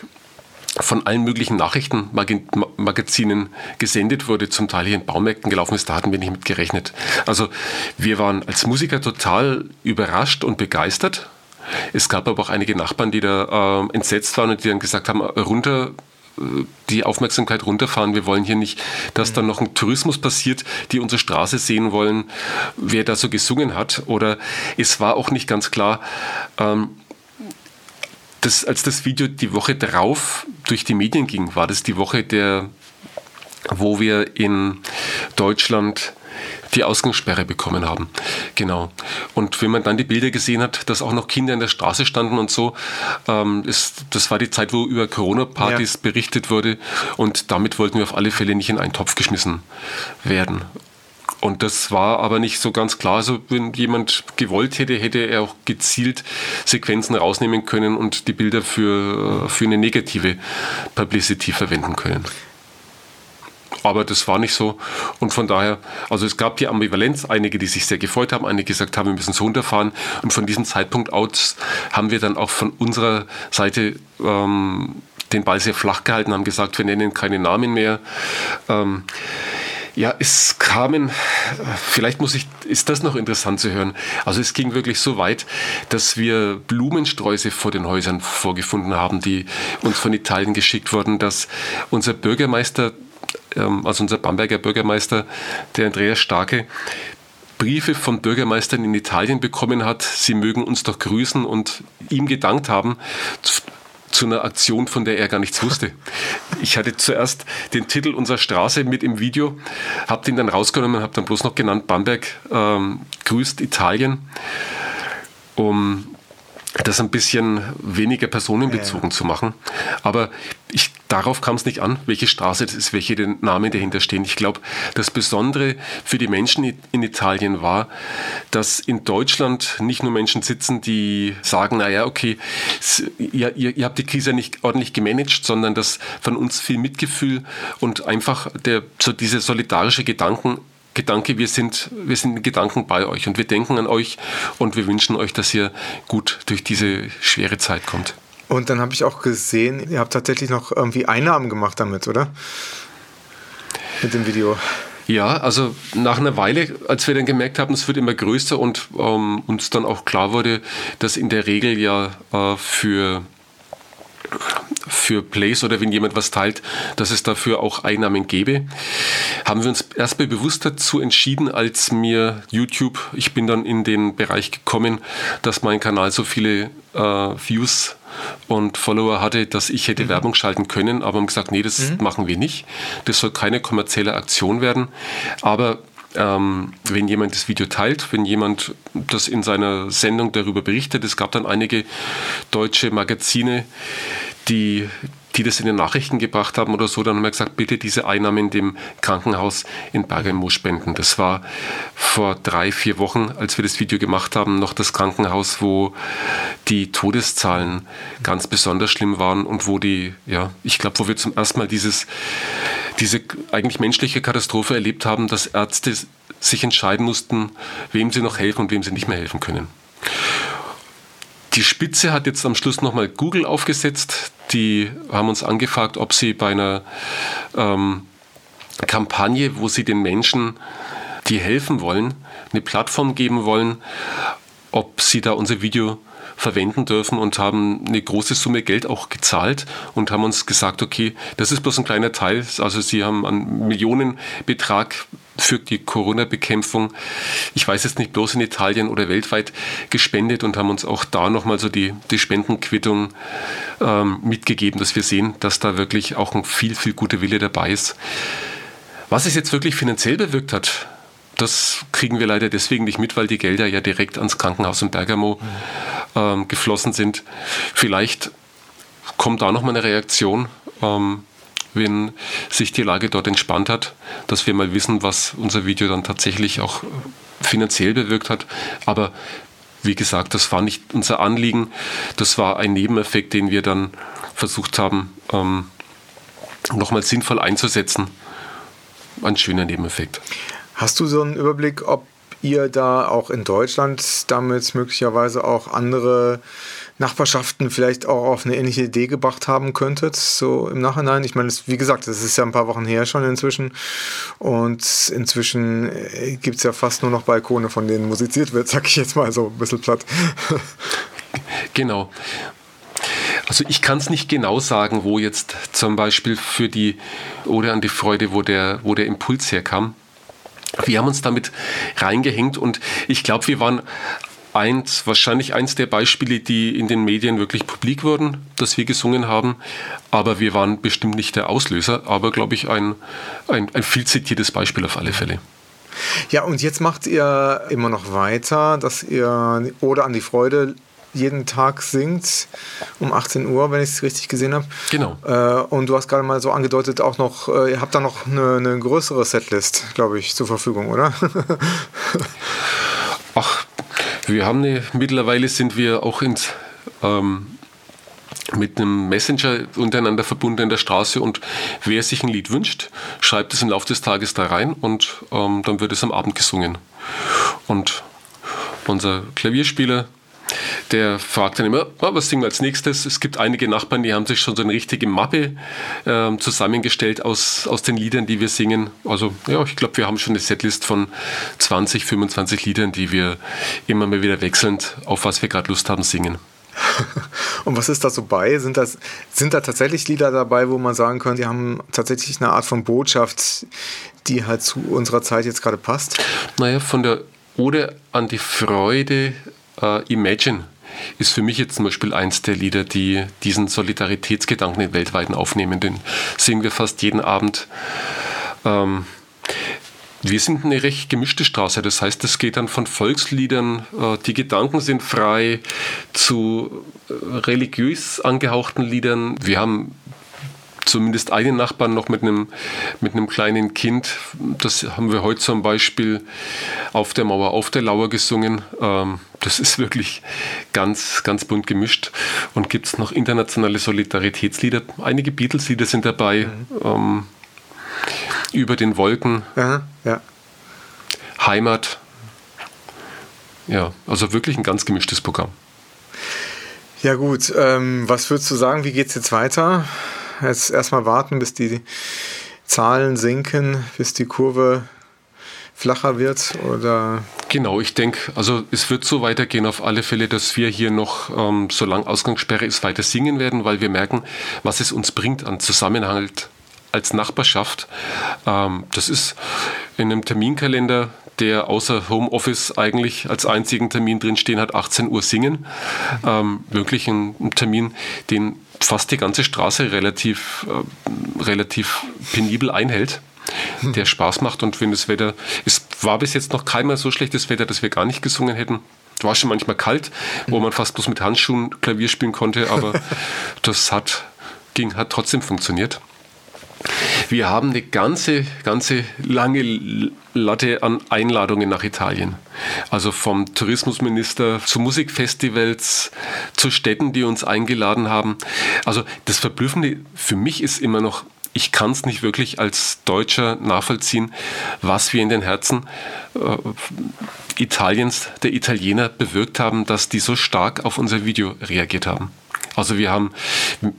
von allen möglichen Nachrichtenmagazinen gesendet wurde, zum Teil hier in Baumärkten gelaufen ist, da hatten wir nicht mit gerechnet. Also wir waren als Musiker total überrascht und begeistert. Es gab aber auch einige Nachbarn, die da äh, entsetzt waren und die dann gesagt haben, runter die Aufmerksamkeit runterfahren. Wir wollen hier nicht, dass mhm. dann noch ein Tourismus passiert, die unsere Straße sehen wollen, wer da so gesungen hat. Oder es war auch nicht ganz klar, ähm, das, als das Video die Woche darauf durch die Medien ging, war das die Woche der, wo wir in Deutschland die Ausgangssperre bekommen haben. Genau. Und wenn man dann die Bilder gesehen hat, dass auch noch Kinder in der Straße standen und so, ähm, ist, das war die Zeit, wo über Corona-Partys ja. berichtet wurde. Und damit wollten wir auf alle Fälle nicht in einen Topf geschmissen werden. Und das war aber nicht so ganz klar. Also wenn jemand gewollt hätte, hätte er auch gezielt Sequenzen rausnehmen können und die Bilder für, für eine negative Publicity verwenden können. Aber das war nicht so. Und von daher, also es gab die Ambivalenz, einige, die sich sehr gefreut haben, einige gesagt haben, wir müssen so runterfahren. Und von diesem Zeitpunkt aus haben wir dann auch von unserer Seite ähm, den Ball sehr flach gehalten, haben gesagt, wir nennen keine Namen mehr. Ähm, Ja, es kamen, vielleicht muss ich, ist das noch interessant zu hören. Also es ging wirklich so weit, dass wir Blumensträuße vor den Häusern vorgefunden haben, die uns von Italien geschickt wurden, dass unser Bürgermeister, also unser Bamberger Bürgermeister, der Andreas Starke, Briefe von Bürgermeistern in Italien bekommen hat, sie mögen uns doch grüßen und ihm gedankt haben zu einer Aktion, von der er gar nichts wusste. Ich hatte zuerst den Titel unserer Straße mit im Video, habe den dann rausgenommen, habe dann bloß noch genannt, Bamberg ähm, grüßt Italien, um das ein bisschen weniger personenbezogen ja. zu machen. Aber ich, darauf kam es nicht an, welche Straße das ist, welche Namen dahinter stehen. Ich glaube, das Besondere für die Menschen in Italien war, dass in Deutschland nicht nur Menschen sitzen, die sagen, naja, okay, ihr, ihr, ihr habt die Krise nicht ordentlich gemanagt, sondern dass von uns viel Mitgefühl und einfach der, so diese solidarische Gedanken Gedanke, wir sind, wir sind in Gedanken bei euch und wir denken an euch und wir wünschen euch, dass ihr gut durch diese schwere Zeit kommt. Und dann habe ich auch gesehen, ihr habt tatsächlich noch irgendwie Einnahmen gemacht damit, oder? Mit dem Video. Ja, also nach einer Weile, als wir dann gemerkt haben, es wird immer größer und ähm, uns dann auch klar wurde, dass in der Regel ja äh, für für Plays oder wenn jemand was teilt, dass es dafür auch Einnahmen gäbe. Haben wir uns erstmal bewusst dazu entschieden, als mir YouTube, ich bin dann in den Bereich gekommen, dass mein Kanal so viele äh, Views und Follower hatte, dass ich hätte mhm. Werbung schalten können, aber haben gesagt, nee, das mhm. machen wir nicht. Das soll keine kommerzielle Aktion werden. Aber ähm, wenn jemand das Video teilt, wenn jemand das in seiner Sendung darüber berichtet. Es gab dann einige deutsche Magazine, die, die das in den Nachrichten gebracht haben oder so, dann haben wir gesagt, bitte diese Einnahmen dem Krankenhaus in Bergamo spenden. Das war vor drei, vier Wochen, als wir das Video gemacht haben, noch das Krankenhaus, wo die Todeszahlen ganz besonders schlimm waren und wo die, ja, ich glaube, wo wir zum ersten Mal dieses diese eigentlich menschliche Katastrophe erlebt haben, dass Ärzte sich entscheiden mussten, wem sie noch helfen und wem sie nicht mehr helfen können. Die Spitze hat jetzt am Schluss nochmal Google aufgesetzt. Die haben uns angefragt, ob sie bei einer ähm, Kampagne, wo sie den Menschen, die helfen wollen, eine Plattform geben wollen, ob sie da unser Video verwenden dürfen und haben eine große Summe Geld auch gezahlt und haben uns gesagt, okay, das ist bloß ein kleiner Teil. Also sie haben einen Millionenbetrag für die Corona-Bekämpfung, ich weiß jetzt nicht, bloß in Italien oder weltweit gespendet und haben uns auch da nochmal so die, die Spendenquittung ähm, mitgegeben, dass wir sehen, dass da wirklich auch ein viel, viel guter Wille dabei ist. Was es jetzt wirklich finanziell bewirkt hat, das kriegen wir leider deswegen nicht mit, weil die Gelder ja direkt ans Krankenhaus in Bergamo ähm, geflossen sind. Vielleicht kommt da noch mal eine Reaktion, ähm, wenn sich die Lage dort entspannt hat, dass wir mal wissen, was unser Video dann tatsächlich auch finanziell bewirkt hat. Aber wie gesagt, das war nicht unser Anliegen. Das war ein Nebeneffekt, den wir dann versucht haben, ähm, nochmal sinnvoll einzusetzen. Ein schöner Nebeneffekt. Hast du so einen Überblick, ob ihr da auch in Deutschland damit möglicherweise auch andere Nachbarschaften vielleicht auch auf eine ähnliche Idee gebracht haben könntet, so im Nachhinein? Ich meine, wie gesagt, das ist ja ein paar Wochen her schon inzwischen und inzwischen äh, gibt es ja fast nur noch Balkone, von denen musiziert wird, sag ich jetzt mal so ein bisschen platt. Genau. Also ich kann es nicht genau sagen, wo jetzt zum Beispiel für die Ode an die Freude, wo der, wo der Impuls herkam. Wir haben uns damit reingehängt und ich glaube, wir waren eins, wahrscheinlich eins der Beispiele, die in den Medien wirklich publik wurden, dass wir gesungen haben. Aber wir waren bestimmt nicht der Auslöser, aber glaube ich ein, ein, ein viel zitiertes Beispiel auf alle Fälle. Ja, und jetzt macht ihr immer noch weiter, dass ihr Oder an die Freude jeden Tag singt um 18 Uhr, wenn ich es richtig gesehen habe. Genau. Äh, und du hast gerade mal so angedeutet, auch noch, äh, ihr habt da noch eine, eine größere Setlist, glaube ich, zur Verfügung, oder? Ach, wir haben eine, mittlerweile sind wir auch ins, ähm, mit einem Messenger untereinander verbunden in der Straße und wer sich ein Lied wünscht, schreibt es im Laufe des Tages da rein und ähm, dann wird es am Abend gesungen. Und unser Klavierspieler der fragt dann immer, oh, was singen wir als nächstes? Es gibt einige Nachbarn, die haben sich schon so eine richtige Mappe äh, zusammengestellt aus, aus den Liedern, die wir singen. Also ja, ich glaube, wir haben schon eine Setlist von 20, 25 Liedern, die wir immer mal wieder wechselnd, auf was wir gerade Lust haben, singen. Und was ist da so bei? Sind, das, sind da tatsächlich Lieder dabei, wo man sagen könnte, die haben tatsächlich eine Art von Botschaft, die halt zu unserer Zeit jetzt gerade passt? Naja, von der Ode an die Freude äh, Imagine ist für mich jetzt zum Beispiel eins der Lieder, die diesen Solidaritätsgedanken in weltweiten aufnehmen. Den singen wir fast jeden Abend. Ähm, wir sind eine recht gemischte Straße. Das heißt, es geht dann von Volksliedern, äh, die Gedanken sind frei, zu äh, religiös angehauchten Liedern. Wir haben zumindest einen Nachbarn noch mit einem, mit einem kleinen Kind. Das haben wir heute zum Beispiel auf der Mauer, auf der Lauer gesungen. Ähm, das ist wirklich ganz, ganz bunt gemischt. Und gibt es noch internationale Solidaritätslieder. Einige Beatles-Lieder sind dabei. Mhm. Ähm, über den Wolken. Aha, ja. Heimat. Ja, also wirklich ein ganz gemischtes Programm. Ja gut, ähm, was würdest du sagen, wie geht es jetzt weiter? Jetzt erstmal warten, bis die Zahlen sinken, bis die Kurve flacher wird oder? Genau, ich denke, also es wird so weitergehen auf alle Fälle, dass wir hier noch, ähm, solange Ausgangssperre ist, weiter singen werden, weil wir merken, was es uns bringt an Zusammenhalt als Nachbarschaft. Ähm, das ist in einem Terminkalender, der außer Homeoffice eigentlich als einzigen Termin drinstehen hat, 18 Uhr singen. Ähm, wirklich ein, ein Termin, den fast die ganze Straße relativ, äh, relativ penibel einhält der Spaß macht und wenn das Wetter, es war bis jetzt noch keinmal so schlechtes Wetter, dass wir gar nicht gesungen hätten. Es war schon manchmal kalt, wo man fast bloß mit Handschuhen Klavier spielen konnte, aber das hat, ging, hat trotzdem funktioniert. Wir haben eine ganze, ganze lange Latte an Einladungen nach Italien. Also vom Tourismusminister zu Musikfestivals, zu Städten, die uns eingeladen haben. Also das Verblüffende für mich ist immer noch, ich kann es nicht wirklich als Deutscher nachvollziehen, was wir in den Herzen äh, Italiens, der Italiener bewirkt haben, dass die so stark auf unser Video reagiert haben. Also wir haben,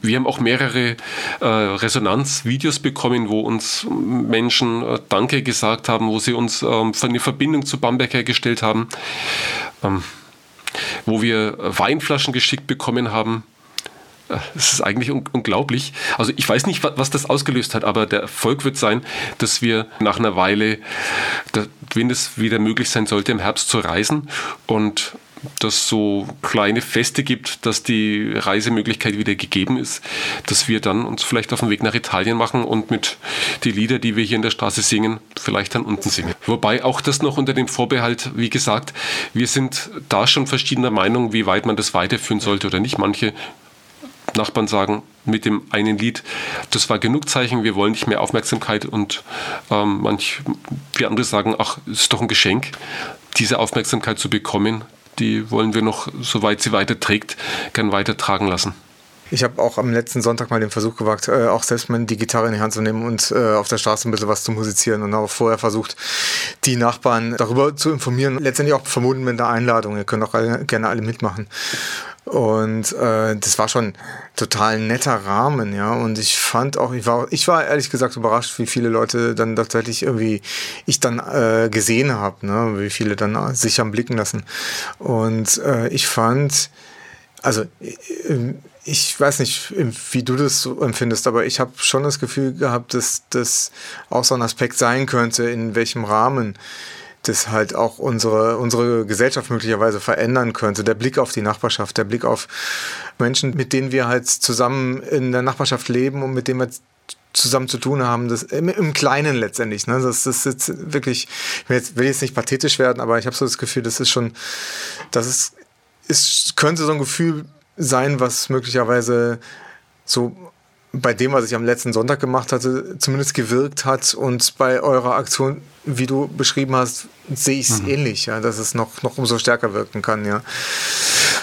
wir haben auch mehrere äh, Resonanzvideos bekommen, wo uns Menschen äh, Danke gesagt haben, wo sie uns ähm, eine Verbindung zu Bamberg hergestellt haben, ähm, wo wir Weinflaschen geschickt bekommen haben. Äh, es ist eigentlich un unglaublich. Also ich weiß nicht, was das ausgelöst hat, aber der Erfolg wird sein, dass wir nach einer Weile, wenn es wieder möglich sein sollte, im Herbst zu reisen und dass so kleine Feste gibt, dass die Reisemöglichkeit wieder gegeben ist, dass wir dann uns vielleicht auf den Weg nach Italien machen und mit die Lieder, die wir hier in der Straße singen, vielleicht dann unten singen. Wobei auch das noch unter dem Vorbehalt, wie gesagt, wir sind da schon verschiedener Meinung, wie weit man das weiterführen sollte oder nicht. Manche Nachbarn sagen mit dem einen Lied, das war genug Zeichen, wir wollen nicht mehr Aufmerksamkeit und ähm, manch, wir andere sagen, ach, ist doch ein Geschenk, diese Aufmerksamkeit zu bekommen, die wollen wir noch, soweit sie weiterträgt, gern weitertragen lassen. Ich habe auch am letzten Sonntag mal den Versuch gewagt, äh, auch selbst mal die Gitarre in die Hand zu nehmen und äh, auf der Straße ein bisschen was zu musizieren und habe vorher versucht, die Nachbarn darüber zu informieren. Letztendlich auch vermuten mit einer Einladung. Ihr könnt auch alle, gerne alle mitmachen. Und äh, das war schon total netter Rahmen, ja. Und ich fand auch, ich war, ich war ehrlich gesagt überrascht, wie viele Leute dann tatsächlich irgendwie ich dann äh, gesehen habe, ne? wie viele dann sich haben blicken lassen. Und äh, ich fand, also äh, ich weiß nicht, wie du das so empfindest, aber ich habe schon das Gefühl gehabt, dass das auch so ein Aspekt sein könnte, in welchem Rahmen das halt auch unsere, unsere Gesellschaft möglicherweise verändern könnte. Der Blick auf die Nachbarschaft, der Blick auf Menschen, mit denen wir halt zusammen in der Nachbarschaft leben und mit denen wir zusammen zu tun haben, das im, im Kleinen letztendlich. Ne? Das, das ist jetzt wirklich, ich will jetzt, will jetzt nicht pathetisch werden, aber ich habe so das Gefühl, das ist schon, das ist, ist, könnte so ein Gefühl sein, was möglicherweise so bei dem, was ich am letzten Sonntag gemacht hatte, zumindest gewirkt hat. Und bei eurer Aktion, wie du beschrieben hast, sehe ich es mhm. ähnlich, ja, dass es noch, noch umso stärker wirken kann, ja.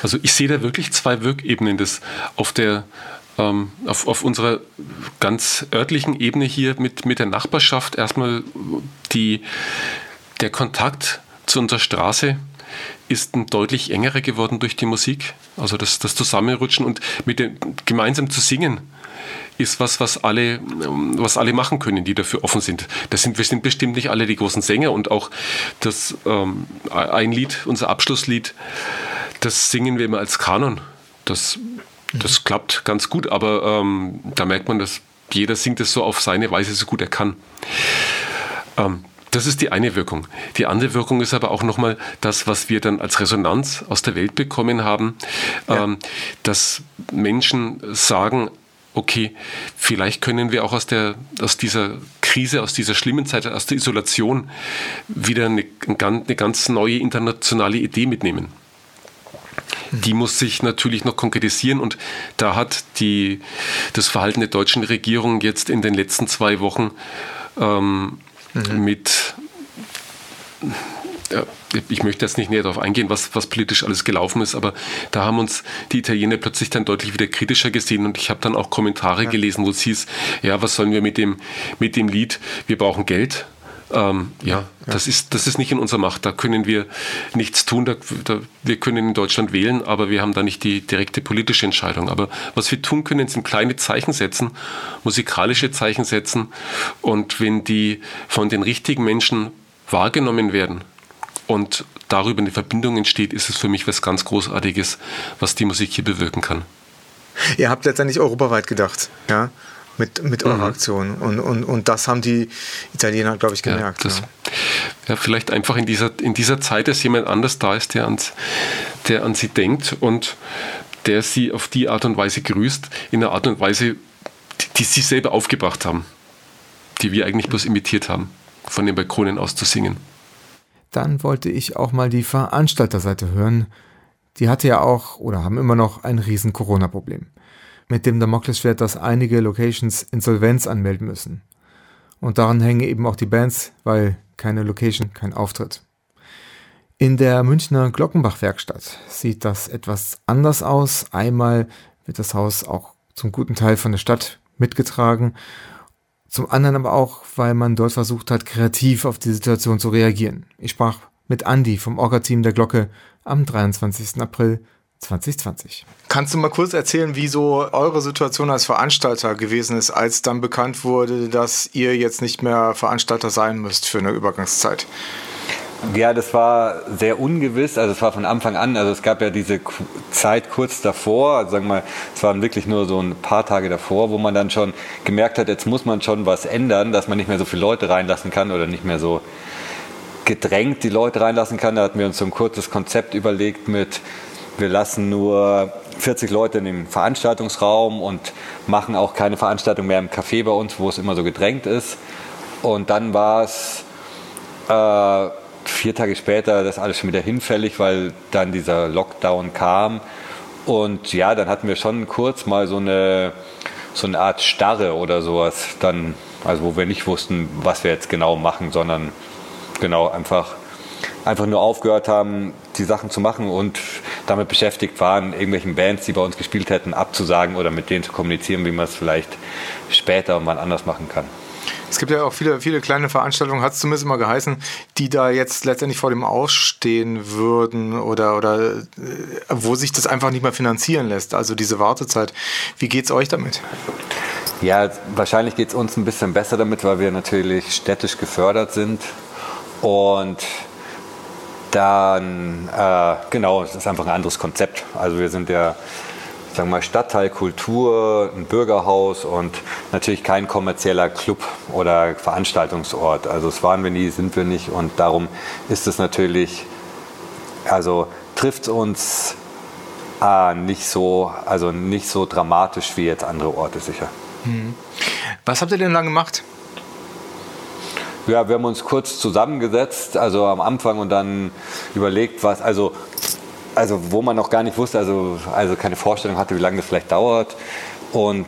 Also ich sehe da wirklich zwei Wirkebenen. Das auf der ähm, auf, auf unserer ganz örtlichen Ebene hier mit, mit der Nachbarschaft erstmal die, der Kontakt zu unserer Straße, ist ein deutlich engerer geworden durch die Musik. Also das, das Zusammenrutschen und mit dem, gemeinsam zu singen ist was, was alle, was alle machen können, die dafür offen sind. Das sind. Wir sind bestimmt nicht alle die großen Sänger und auch das ähm, ein Lied, unser Abschlusslied, das singen wir immer als Kanon. Das, das klappt ganz gut, aber ähm, da merkt man, dass jeder singt es so auf seine Weise so gut er kann. Ähm, das ist die eine Wirkung. Die andere Wirkung ist aber auch nochmal das, was wir dann als Resonanz aus der Welt bekommen haben, ja. ähm, dass Menschen sagen, okay, vielleicht können wir auch aus, der, aus dieser Krise, aus dieser schlimmen Zeit, aus der Isolation wieder eine, eine ganz neue internationale Idee mitnehmen. Die muss sich natürlich noch konkretisieren und da hat die, das Verhalten der deutschen Regierung jetzt in den letzten zwei Wochen ähm, mhm. mit ich möchte jetzt nicht näher darauf eingehen, was, was politisch alles gelaufen ist, aber da haben uns die Italiener plötzlich dann deutlich wieder kritischer gesehen und ich habe dann auch Kommentare ja. gelesen, wo es hieß, ja, was sollen wir mit dem, mit dem Lied, wir brauchen Geld. Ähm, ja, ja, Das, ist, das ist nicht in unserer Macht. Da können wir nichts tun. Da, da, wir können in Deutschland wählen, aber wir haben da nicht die direkte politische Entscheidung. Aber was wir tun können, sind kleine Zeichen setzen, musikalische Zeichen setzen. Und wenn die von den richtigen Menschen wahrgenommen werden, und darüber eine Verbindung entsteht, ist es für mich was ganz Großartiges, was die Musik hier bewirken kann. Ihr habt letztendlich europaweit gedacht, ja, mit, mit eurer mhm. Aktion. Und, und, und das haben die Italiener, glaube ich, gemerkt. Ja, das, ja. ja, vielleicht einfach in dieser, in dieser Zeit, dass jemand anders da ist, der, ans, der an sie denkt und der sie auf die Art und Weise grüßt, in einer Art und Weise, die, die sie selber aufgebracht haben, die wir eigentlich bloß imitiert haben, von den Balkonen aus zu singen. Dann wollte ich auch mal die Veranstalterseite hören. Die hatte ja auch oder haben immer noch ein riesen Corona-Problem. Mit dem Damoklesschwert, dass einige Locations Insolvenz anmelden müssen. Und daran hängen eben auch die Bands, weil keine Location, kein Auftritt. In der Münchner Glockenbach-Werkstatt sieht das etwas anders aus. Einmal wird das Haus auch zum guten Teil von der Stadt mitgetragen zum anderen aber auch, weil man dort versucht hat, kreativ auf die Situation zu reagieren. Ich sprach mit Andy vom Orga-Team der Glocke am 23. April 2020. Kannst du mal kurz erzählen, wie so eure Situation als Veranstalter gewesen ist, als dann bekannt wurde, dass ihr jetzt nicht mehr Veranstalter sein müsst für eine Übergangszeit? Ja, das war sehr ungewiss. Also es war von Anfang an. Also es gab ja diese Zeit kurz davor. Also sagen wir mal, es waren wirklich nur so ein paar Tage davor, wo man dann schon gemerkt hat, jetzt muss man schon was ändern, dass man nicht mehr so viele Leute reinlassen kann oder nicht mehr so gedrängt die Leute reinlassen kann. Da hatten wir uns so ein kurzes Konzept überlegt mit, wir lassen nur 40 Leute in dem Veranstaltungsraum und machen auch keine Veranstaltung mehr im Café bei uns, wo es immer so gedrängt ist. Und dann war es äh, vier Tage später das alles schon wieder hinfällig, weil dann dieser Lockdown kam. Und ja, dann hatten wir schon kurz mal so eine, so eine Art Starre oder sowas, dann, also wo wir nicht wussten, was wir jetzt genau machen, sondern genau einfach, einfach nur aufgehört haben, die Sachen zu machen und damit beschäftigt waren, irgendwelchen Bands, die bei uns gespielt hätten, abzusagen oder mit denen zu kommunizieren, wie man es vielleicht später mal anders machen kann. Es gibt ja auch viele, viele kleine Veranstaltungen, hat es zumindest mal geheißen, die da jetzt letztendlich vor dem Ausstehen würden oder, oder äh, wo sich das einfach nicht mehr finanzieren lässt, also diese Wartezeit. Wie geht es euch damit? Ja, wahrscheinlich geht es uns ein bisschen besser damit, weil wir natürlich städtisch gefördert sind und dann, äh, genau, es ist einfach ein anderes Konzept. Also wir sind ja sagen wir mal, Stadtteil Kultur, ein Bürgerhaus und natürlich kein kommerzieller Club oder Veranstaltungsort. Also das waren wir nie, sind wir nicht und darum ist es natürlich, also trifft uns äh, nicht so, also nicht so dramatisch wie jetzt andere Orte sicher. Hm. Was habt ihr denn dann gemacht? Ja, wir haben uns kurz zusammengesetzt, also am Anfang und dann überlegt, was, also also wo man noch gar nicht wusste, also, also keine Vorstellung hatte, wie lange das vielleicht dauert. Und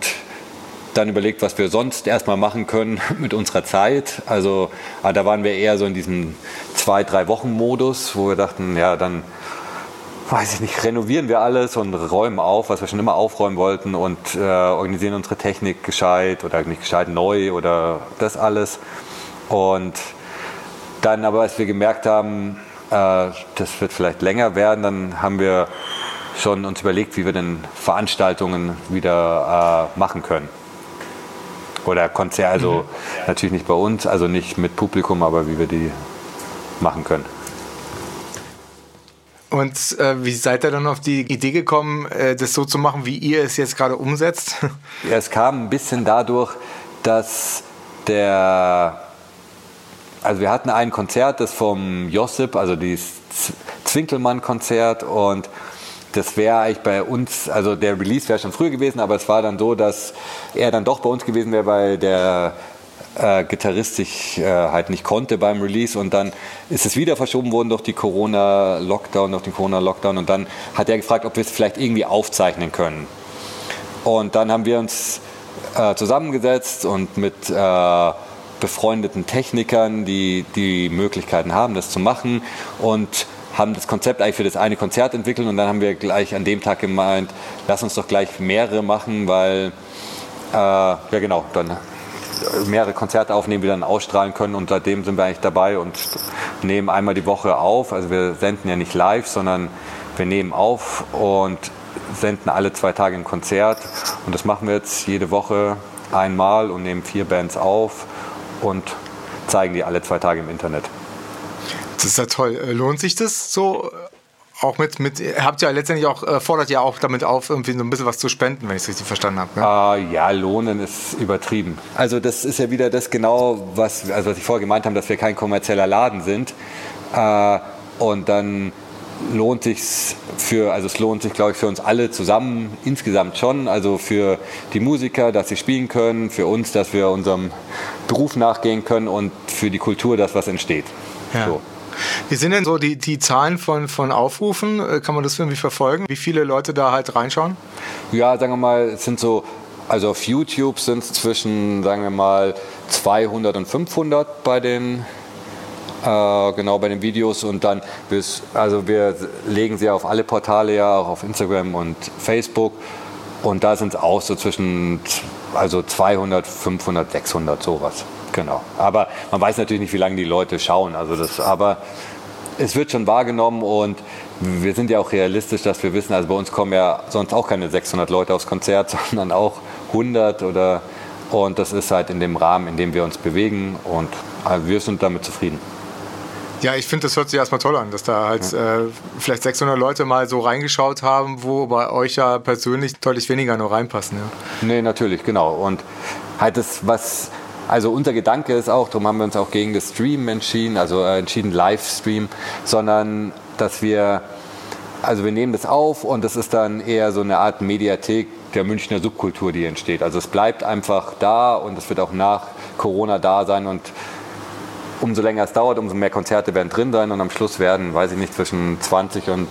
dann überlegt, was wir sonst erstmal machen können mit unserer Zeit. Also ah, da waren wir eher so in diesem zwei, drei Wochen Modus, wo wir dachten, ja, dann weiß ich nicht, renovieren wir alles und räumen auf, was wir schon immer aufräumen wollten und äh, organisieren unsere Technik gescheit oder nicht gescheit neu oder das alles. Und dann aber, als wir gemerkt haben, das wird vielleicht länger werden, dann haben wir schon uns überlegt, wie wir denn Veranstaltungen wieder äh, machen können. Oder Konzerte, also mhm. natürlich nicht bei uns, also nicht mit Publikum, aber wie wir die machen können. Und äh, wie seid ihr dann auf die Idee gekommen, äh, das so zu machen, wie ihr es jetzt gerade umsetzt? Ja, es kam ein bisschen dadurch, dass der, also wir hatten ein Konzert, das vom Josip, also dieses Zwinkelmann-Konzert. Und das wäre eigentlich bei uns, also der Release wäre schon früher gewesen, aber es war dann so, dass er dann doch bei uns gewesen wäre, weil der äh, Gitarrist sich äh, halt nicht konnte beim Release. Und dann ist es wieder verschoben worden durch die Corona-Lockdown, durch den Corona-Lockdown. Und dann hat er gefragt, ob wir es vielleicht irgendwie aufzeichnen können. Und dann haben wir uns äh, zusammengesetzt und mit äh, befreundeten Technikern, die die Möglichkeiten haben, das zu machen und haben das Konzept eigentlich für das eine Konzert entwickelt und dann haben wir gleich an dem Tag gemeint, lass uns doch gleich mehrere machen, weil äh, ja genau, dann mehrere Konzerte aufnehmen, die dann ausstrahlen können und seitdem sind wir eigentlich dabei und nehmen einmal die Woche auf. Also wir senden ja nicht live, sondern wir nehmen auf und senden alle zwei Tage ein Konzert und das machen wir jetzt jede Woche einmal und nehmen vier Bands auf und zeigen die alle zwei Tage im Internet. Das ist ja toll. Äh, lohnt sich das so? Äh, auch mit, mit habt ihr ja letztendlich auch, äh, fordert ja auch damit auf, irgendwie so ein bisschen was zu spenden, wenn ich es richtig verstanden habe. Ne? Uh, ja, lohnen ist übertrieben. Also das ist ja wieder das genau, was, also was ich vorher gemeint habe, dass wir kein kommerzieller Laden sind. Uh, und dann lohnt sich für, also es lohnt sich, glaube ich, für uns alle zusammen insgesamt schon. Also für die Musiker, dass sie spielen können, für uns, dass wir unserem Beruf nachgehen können und für die Kultur, dass was entsteht. Ja. So. Wie sind denn so die, die Zahlen von, von Aufrufen? Äh, kann man das irgendwie verfolgen? Wie viele Leute da halt reinschauen? Ja, sagen wir mal, es sind so, also auf YouTube sind es zwischen, sagen wir mal, 200 und 500 bei den äh, genau bei den Videos und dann bis, also wir legen sie auf alle Portale ja auch auf Instagram und Facebook und da sind es auch so zwischen also 200, 500, 600 sowas. Genau. Aber man weiß natürlich nicht, wie lange die Leute schauen. Also das, aber es wird schon wahrgenommen und wir sind ja auch realistisch, dass wir wissen, also bei uns kommen ja sonst auch keine 600 Leute aufs Konzert, sondern auch 100 oder und das ist halt in dem Rahmen, in dem wir uns bewegen und äh, wir sind damit zufrieden. Ja, ich finde, das hört sich erstmal toll an, dass da halt ja. äh, vielleicht 600 Leute mal so reingeschaut haben, wo bei euch ja persönlich deutlich weniger nur reinpassen. Ja. Nee, natürlich, genau. Und halt das, was also unser Gedanke ist auch, darum haben wir uns auch gegen das Stream entschieden, also äh, entschieden Livestream, sondern dass wir, also wir nehmen das auf und das ist dann eher so eine Art Mediathek der Münchner Subkultur, die entsteht. Also es bleibt einfach da und es wird auch nach Corona da sein und umso länger es dauert, umso mehr Konzerte werden drin sein und am Schluss werden, weiß ich nicht, zwischen 20 und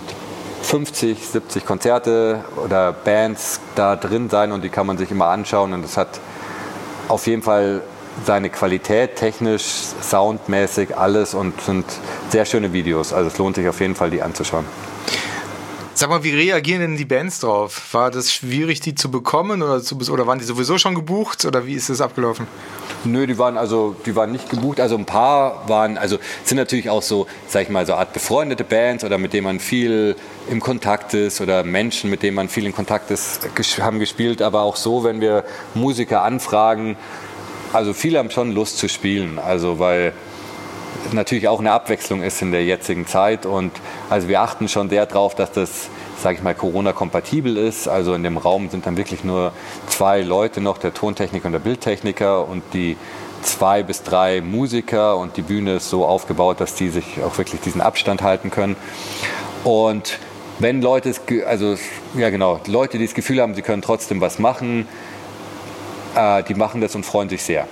50, 70 Konzerte oder Bands da drin sein und die kann man sich immer anschauen und es hat auf jeden Fall seine Qualität, technisch, soundmäßig, alles und sind sehr schöne Videos. Also es lohnt sich auf jeden Fall, die anzuschauen. Sag mal, wie reagieren denn die Bands drauf? War das schwierig, die zu bekommen oder, zu, oder waren die sowieso schon gebucht oder wie ist das abgelaufen? Nö, die waren also, die waren nicht gebucht. Also ein paar waren, also sind natürlich auch so, sag ich mal, so Art befreundete Bands oder mit denen man viel im Kontakt ist oder Menschen, mit denen man viel in Kontakt ist, haben gespielt. Aber auch so, wenn wir Musiker anfragen, also viele haben schon Lust zu spielen, also weil natürlich auch eine Abwechslung ist in der jetzigen Zeit und also wir achten schon sehr darauf, dass das, sage ich mal, Corona-kompatibel ist. Also in dem Raum sind dann wirklich nur zwei Leute noch, der Tontechniker und der Bildtechniker und die zwei bis drei Musiker und die Bühne ist so aufgebaut, dass die sich auch wirklich diesen Abstand halten können. Und wenn Leute, also ja genau, Leute, die das Gefühl haben, sie können trotzdem was machen, äh, die machen das und freuen sich sehr.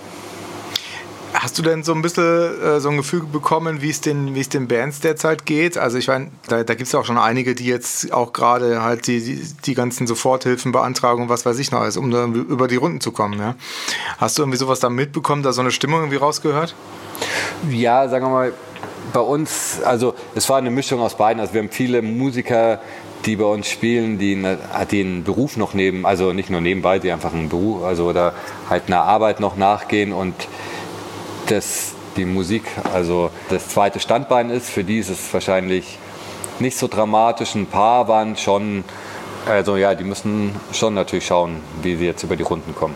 Hast du denn so ein bisschen äh, so ein Gefühl bekommen, wie es den, Bands derzeit geht? Also ich meine, da, da gibt es ja auch schon einige, die jetzt auch gerade halt die, die, die, ganzen Soforthilfen beantragen und was weiß ich noch alles, um da über die Runden zu kommen. Ja? Hast du irgendwie sowas da mitbekommen, da so eine Stimmung irgendwie rausgehört? Ja, sagen wir mal, bei uns, also es war eine Mischung aus beiden. Also wir haben viele Musiker, die bei uns spielen, die den Beruf noch neben, also nicht nur nebenbei, die einfach einen Beruf, also oder halt einer Arbeit noch nachgehen und das die Musik also das zweite Standbein ist. Für die ist es wahrscheinlich nicht so dramatisch. Ein paar waren schon, also ja, die müssen schon natürlich schauen, wie sie jetzt über die Runden kommen.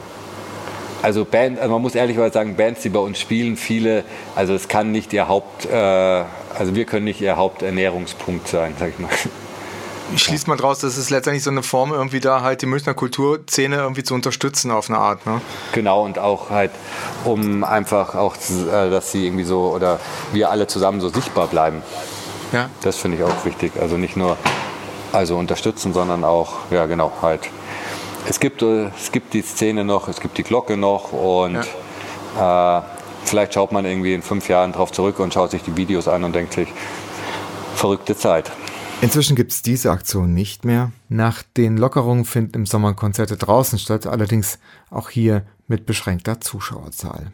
Also Band, also man muss ehrlich sagen, Bands, die bei uns spielen, viele, also es kann nicht ihr Haupt, äh, also wir können nicht ihr Haupternährungspunkt sein, sag ich mal. Schließt man draus, dass es letztendlich so eine Form irgendwie da halt die Münchner Kulturszene irgendwie zu unterstützen auf eine Art, ne? Genau und auch halt, um einfach auch, äh, dass sie irgendwie so oder wir alle zusammen so sichtbar bleiben. Ja. Das finde ich auch wichtig. Also nicht nur also unterstützen, sondern auch, ja genau, halt. Es gibt, äh, es gibt die Szene noch, es gibt die Glocke noch und ja. äh, vielleicht schaut man irgendwie in fünf Jahren drauf zurück und schaut sich die Videos an und denkt sich, verrückte Zeit. Inzwischen gibt es diese Aktion nicht mehr. Nach den Lockerungen finden im Sommer Konzerte draußen statt, allerdings auch hier mit beschränkter Zuschauerzahl.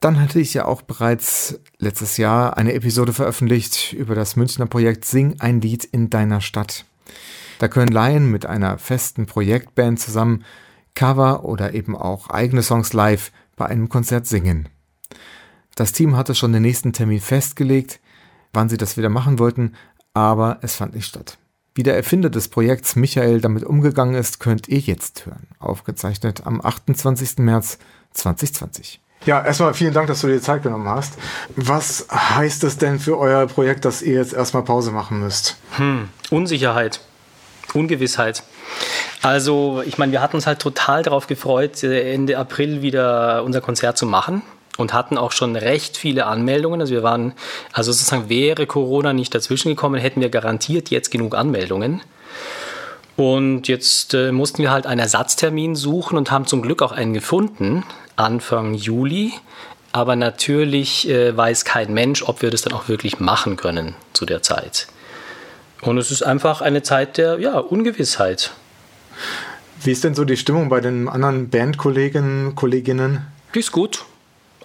Dann hatte ich ja auch bereits letztes Jahr eine Episode veröffentlicht über das Münchner Projekt Sing ein Lied in deiner Stadt. Da können Laien mit einer festen Projektband zusammen Cover oder eben auch eigene Songs live bei einem Konzert singen. Das Team hatte schon den nächsten Termin festgelegt, wann sie das wieder machen wollten, aber es fand nicht statt. Wie der Erfinder des Projekts Michael damit umgegangen ist, könnt ihr jetzt hören. Aufgezeichnet am 28. März 2020. Ja, erstmal vielen Dank, dass du dir Zeit genommen hast. Was heißt es denn für euer Projekt, dass ihr jetzt erstmal Pause machen müsst? Hm, Unsicherheit, Ungewissheit. Also, ich meine, wir hatten uns halt total darauf gefreut, Ende April wieder unser Konzert zu machen und hatten auch schon recht viele Anmeldungen. Also wir waren, also sozusagen wäre Corona nicht dazwischen gekommen, hätten wir garantiert jetzt genug Anmeldungen. Und jetzt äh, mussten wir halt einen Ersatztermin suchen und haben zum Glück auch einen gefunden, Anfang Juli. Aber natürlich äh, weiß kein Mensch, ob wir das dann auch wirklich machen können zu der Zeit. Und es ist einfach eine Zeit der ja, Ungewissheit. Wie ist denn so die Stimmung bei den anderen Bandkollegen, Kolleginnen? Die ist gut.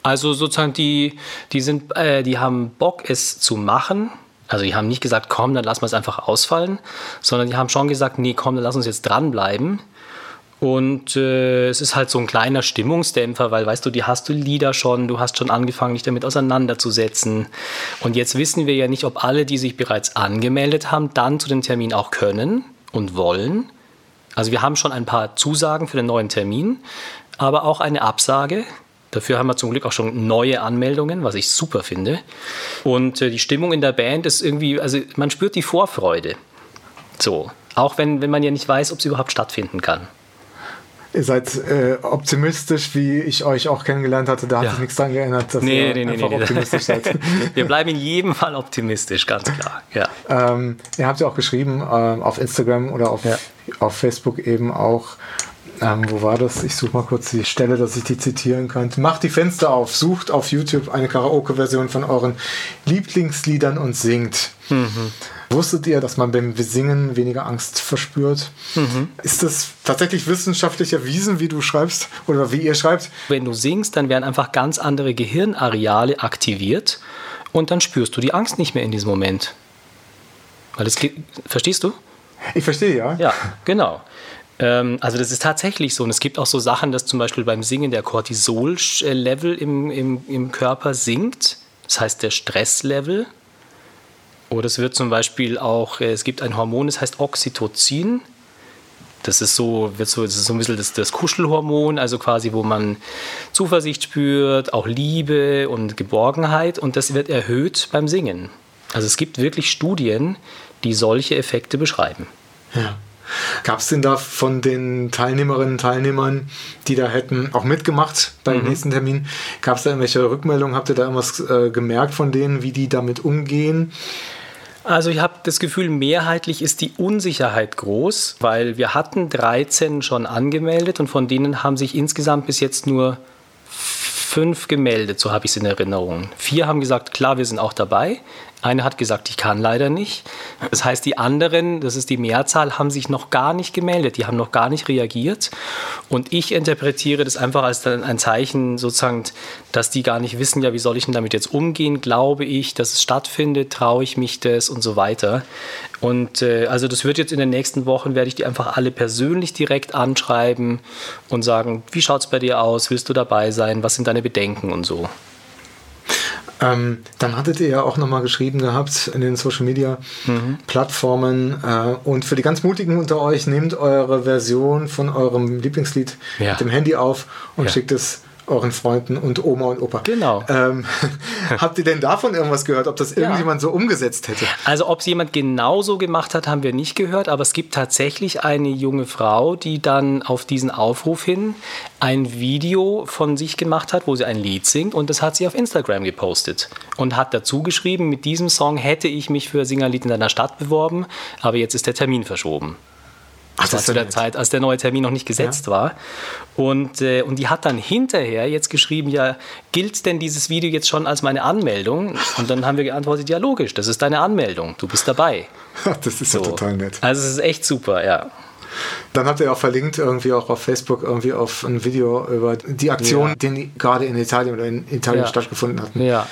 Also sozusagen die, die sind, äh, die haben Bock, es zu machen. Also die haben nicht gesagt, komm, dann lassen wir es einfach ausfallen, sondern die haben schon gesagt, nee, komm, dann lass uns jetzt dranbleiben. Und äh, es ist halt so ein kleiner Stimmungsdämpfer, weil weißt du, die hast du Lieder schon, du hast schon angefangen, dich damit auseinanderzusetzen. Und jetzt wissen wir ja nicht, ob alle, die sich bereits angemeldet haben, dann zu dem Termin auch können und wollen. Also wir haben schon ein paar Zusagen für den neuen Termin, aber auch eine Absage. Dafür haben wir zum Glück auch schon neue Anmeldungen, was ich super finde. Und äh, die Stimmung in der Band ist irgendwie, also man spürt die Vorfreude. So, auch wenn, wenn man ja nicht weiß, ob es überhaupt stattfinden kann. Ihr seid äh, optimistisch, wie ich euch auch kennengelernt hatte. Da ja. hat sich nichts daran geändert, dass nee, ihr nee, einfach nee, optimistisch seid. Wir bleiben in jedem Fall optimistisch, ganz klar. Ja. Ähm, ihr habt ja auch geschrieben äh, auf Instagram oder auf, ja. auf Facebook eben auch, ähm, wo war das? Ich suche mal kurz die Stelle, dass ich die zitieren könnte. Macht die Fenster auf, sucht auf YouTube eine Karaoke-Version von euren Lieblingsliedern und singt. Mhm. Wusstet ihr, dass man beim Singen weniger Angst verspürt? Mhm. Ist das tatsächlich wissenschaftlich erwiesen, wie du schreibst oder wie ihr schreibt? Wenn du singst, dann werden einfach ganz andere Gehirnareale aktiviert und dann spürst du die Angst nicht mehr in diesem Moment. Weil das, verstehst du? Ich verstehe, ja. Ja, genau. Ähm, also das ist tatsächlich so. Und es gibt auch so Sachen, dass zum Beispiel beim Singen der Cortisol-Level im, im, im Körper sinkt. Das heißt der Stresslevel. Oder es wird zum Beispiel auch, äh, es gibt ein Hormon, das heißt Oxytocin. Das ist so, wird so, das ist so ein bisschen das, das Kuschelhormon, also quasi, wo man Zuversicht spürt, auch Liebe und Geborgenheit. Und das wird erhöht beim Singen. Also es gibt wirklich Studien, die solche Effekte beschreiben. Ja. Gab es denn da von den Teilnehmerinnen und Teilnehmern, die da hätten auch mitgemacht beim mhm. nächsten Termin, gab es da irgendwelche Rückmeldungen? Habt ihr da irgendwas äh, gemerkt von denen, wie die damit umgehen? Also ich habe das Gefühl, mehrheitlich ist die Unsicherheit groß, weil wir hatten 13 schon angemeldet und von denen haben sich insgesamt bis jetzt nur fünf gemeldet, so habe ich es in Erinnerung. Vier haben gesagt, klar, wir sind auch dabei. Eine hat gesagt, ich kann leider nicht. Das heißt, die anderen, das ist die Mehrzahl, haben sich noch gar nicht gemeldet, die haben noch gar nicht reagiert. Und ich interpretiere das einfach als ein Zeichen, sozusagen, dass die gar nicht wissen, ja, wie soll ich denn damit jetzt umgehen? Glaube ich, dass es stattfindet? Traue ich mich das und so weiter? Und äh, also das wird jetzt in den nächsten Wochen, werde ich die einfach alle persönlich direkt anschreiben und sagen, wie schaut es bei dir aus? Willst du dabei sein? Was sind deine Bedenken und so? Ähm, dann hattet ihr ja auch nochmal geschrieben gehabt in den Social Media mhm. Plattformen äh, und für die ganz Mutigen unter euch nehmt eure Version von eurem Lieblingslied ja. mit dem Handy auf und ja. schickt es euren Freunden und Oma und Opa. Genau. Ähm, habt ihr denn davon irgendwas gehört, ob das irgendjemand ja. so umgesetzt hätte? Also ob es jemand genauso gemacht hat, haben wir nicht gehört, aber es gibt tatsächlich eine junge Frau, die dann auf diesen Aufruf hin ein Video von sich gemacht hat, wo sie ein Lied singt und das hat sie auf Instagram gepostet und hat dazu geschrieben, mit diesem Song hätte ich mich für Singerlied in deiner Stadt beworben, aber jetzt ist der Termin verschoben. Ach, das war zu der nett. Zeit, als der neue Termin noch nicht gesetzt ja. war. Und, äh, und die hat dann hinterher jetzt geschrieben, ja, gilt denn dieses Video jetzt schon als meine Anmeldung? Und dann haben wir geantwortet, ja, logisch, das ist deine Anmeldung, du bist dabei. das ist so. ja total nett. Also es ist echt super, ja. Dann habt ihr auch verlinkt, irgendwie auch auf Facebook, irgendwie auf ein Video über die Aktion, ja. die gerade in Italien oder in Italien ja. stattgefunden hatten. Ja.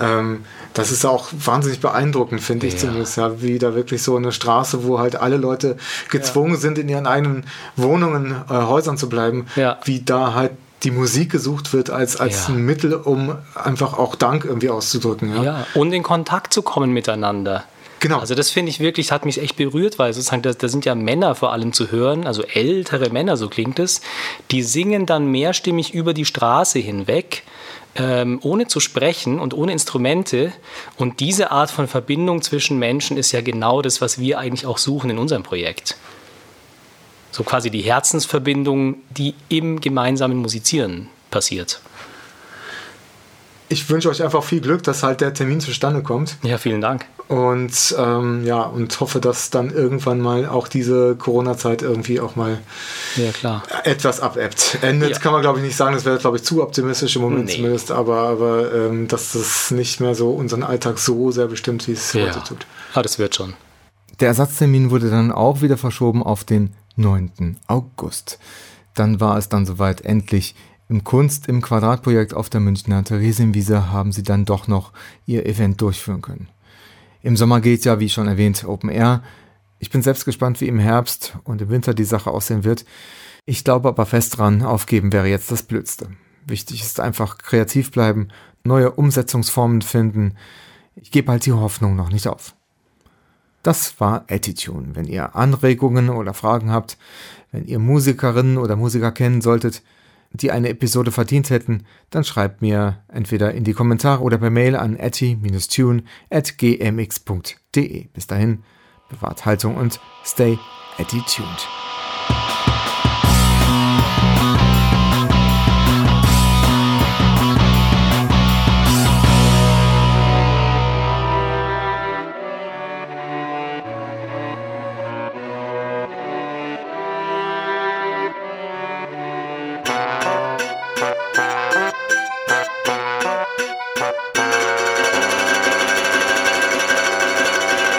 Ähm, das ist auch wahnsinnig beeindruckend, finde ich ja. zumindest, ja, wie da wirklich so eine Straße, wo halt alle Leute gezwungen sind, in ihren eigenen Wohnungen, äh, Häusern zu bleiben, wie da halt die Musik gesucht wird als, als ja. ein Mittel, um einfach auch Dank irgendwie auszudrücken. Ja? ja, und in Kontakt zu kommen miteinander. Genau. Also das finde ich wirklich, hat mich echt berührt, weil sozusagen, da, da, sind ja Männer vor allem zu hören, also ältere Männer, so klingt es, die singen dann mehrstimmig über die Straße hinweg, ähm, ohne zu sprechen und ohne Instrumente. Und diese Art von Verbindung zwischen Menschen ist ja genau das, was wir eigentlich auch suchen in unserem Projekt. So quasi die Herzensverbindung, die im gemeinsamen Musizieren passiert ich wünsche euch einfach viel Glück, dass halt der Termin zustande kommt. Ja, vielen Dank. Und ähm, ja, und hoffe, dass dann irgendwann mal auch diese Corona-Zeit irgendwie auch mal ja, klar. etwas abebbt. Endet ja. kann man, glaube ich, nicht sagen, das wäre, glaube ich, zu optimistisch im Moment nee. zumindest, aber, aber ähm, dass das nicht mehr so unseren Alltag so sehr bestimmt, wie es ja. heute tut. Ah, das wird schon. Der Ersatztermin wurde dann auch wieder verschoben auf den 9. August. Dann war es dann soweit endlich im Kunst im Quadratprojekt auf der Münchner Theresienwiese haben sie dann doch noch ihr Event durchführen können. Im Sommer geht ja, wie schon erwähnt, Open Air. Ich bin selbst gespannt, wie im Herbst und im Winter die Sache aussehen wird. Ich glaube aber fest dran, aufgeben wäre jetzt das Blödste. Wichtig ist einfach kreativ bleiben, neue Umsetzungsformen finden. Ich gebe halt die Hoffnung noch nicht auf. Das war Attitude. Wenn ihr Anregungen oder Fragen habt, wenn ihr Musikerinnen oder Musiker kennen solltet, die eine Episode verdient hätten, dann schreibt mir entweder in die Kommentare oder per Mail an etty-tune at gmx.de. Bis dahin, bewahrt Haltung und stay attitude.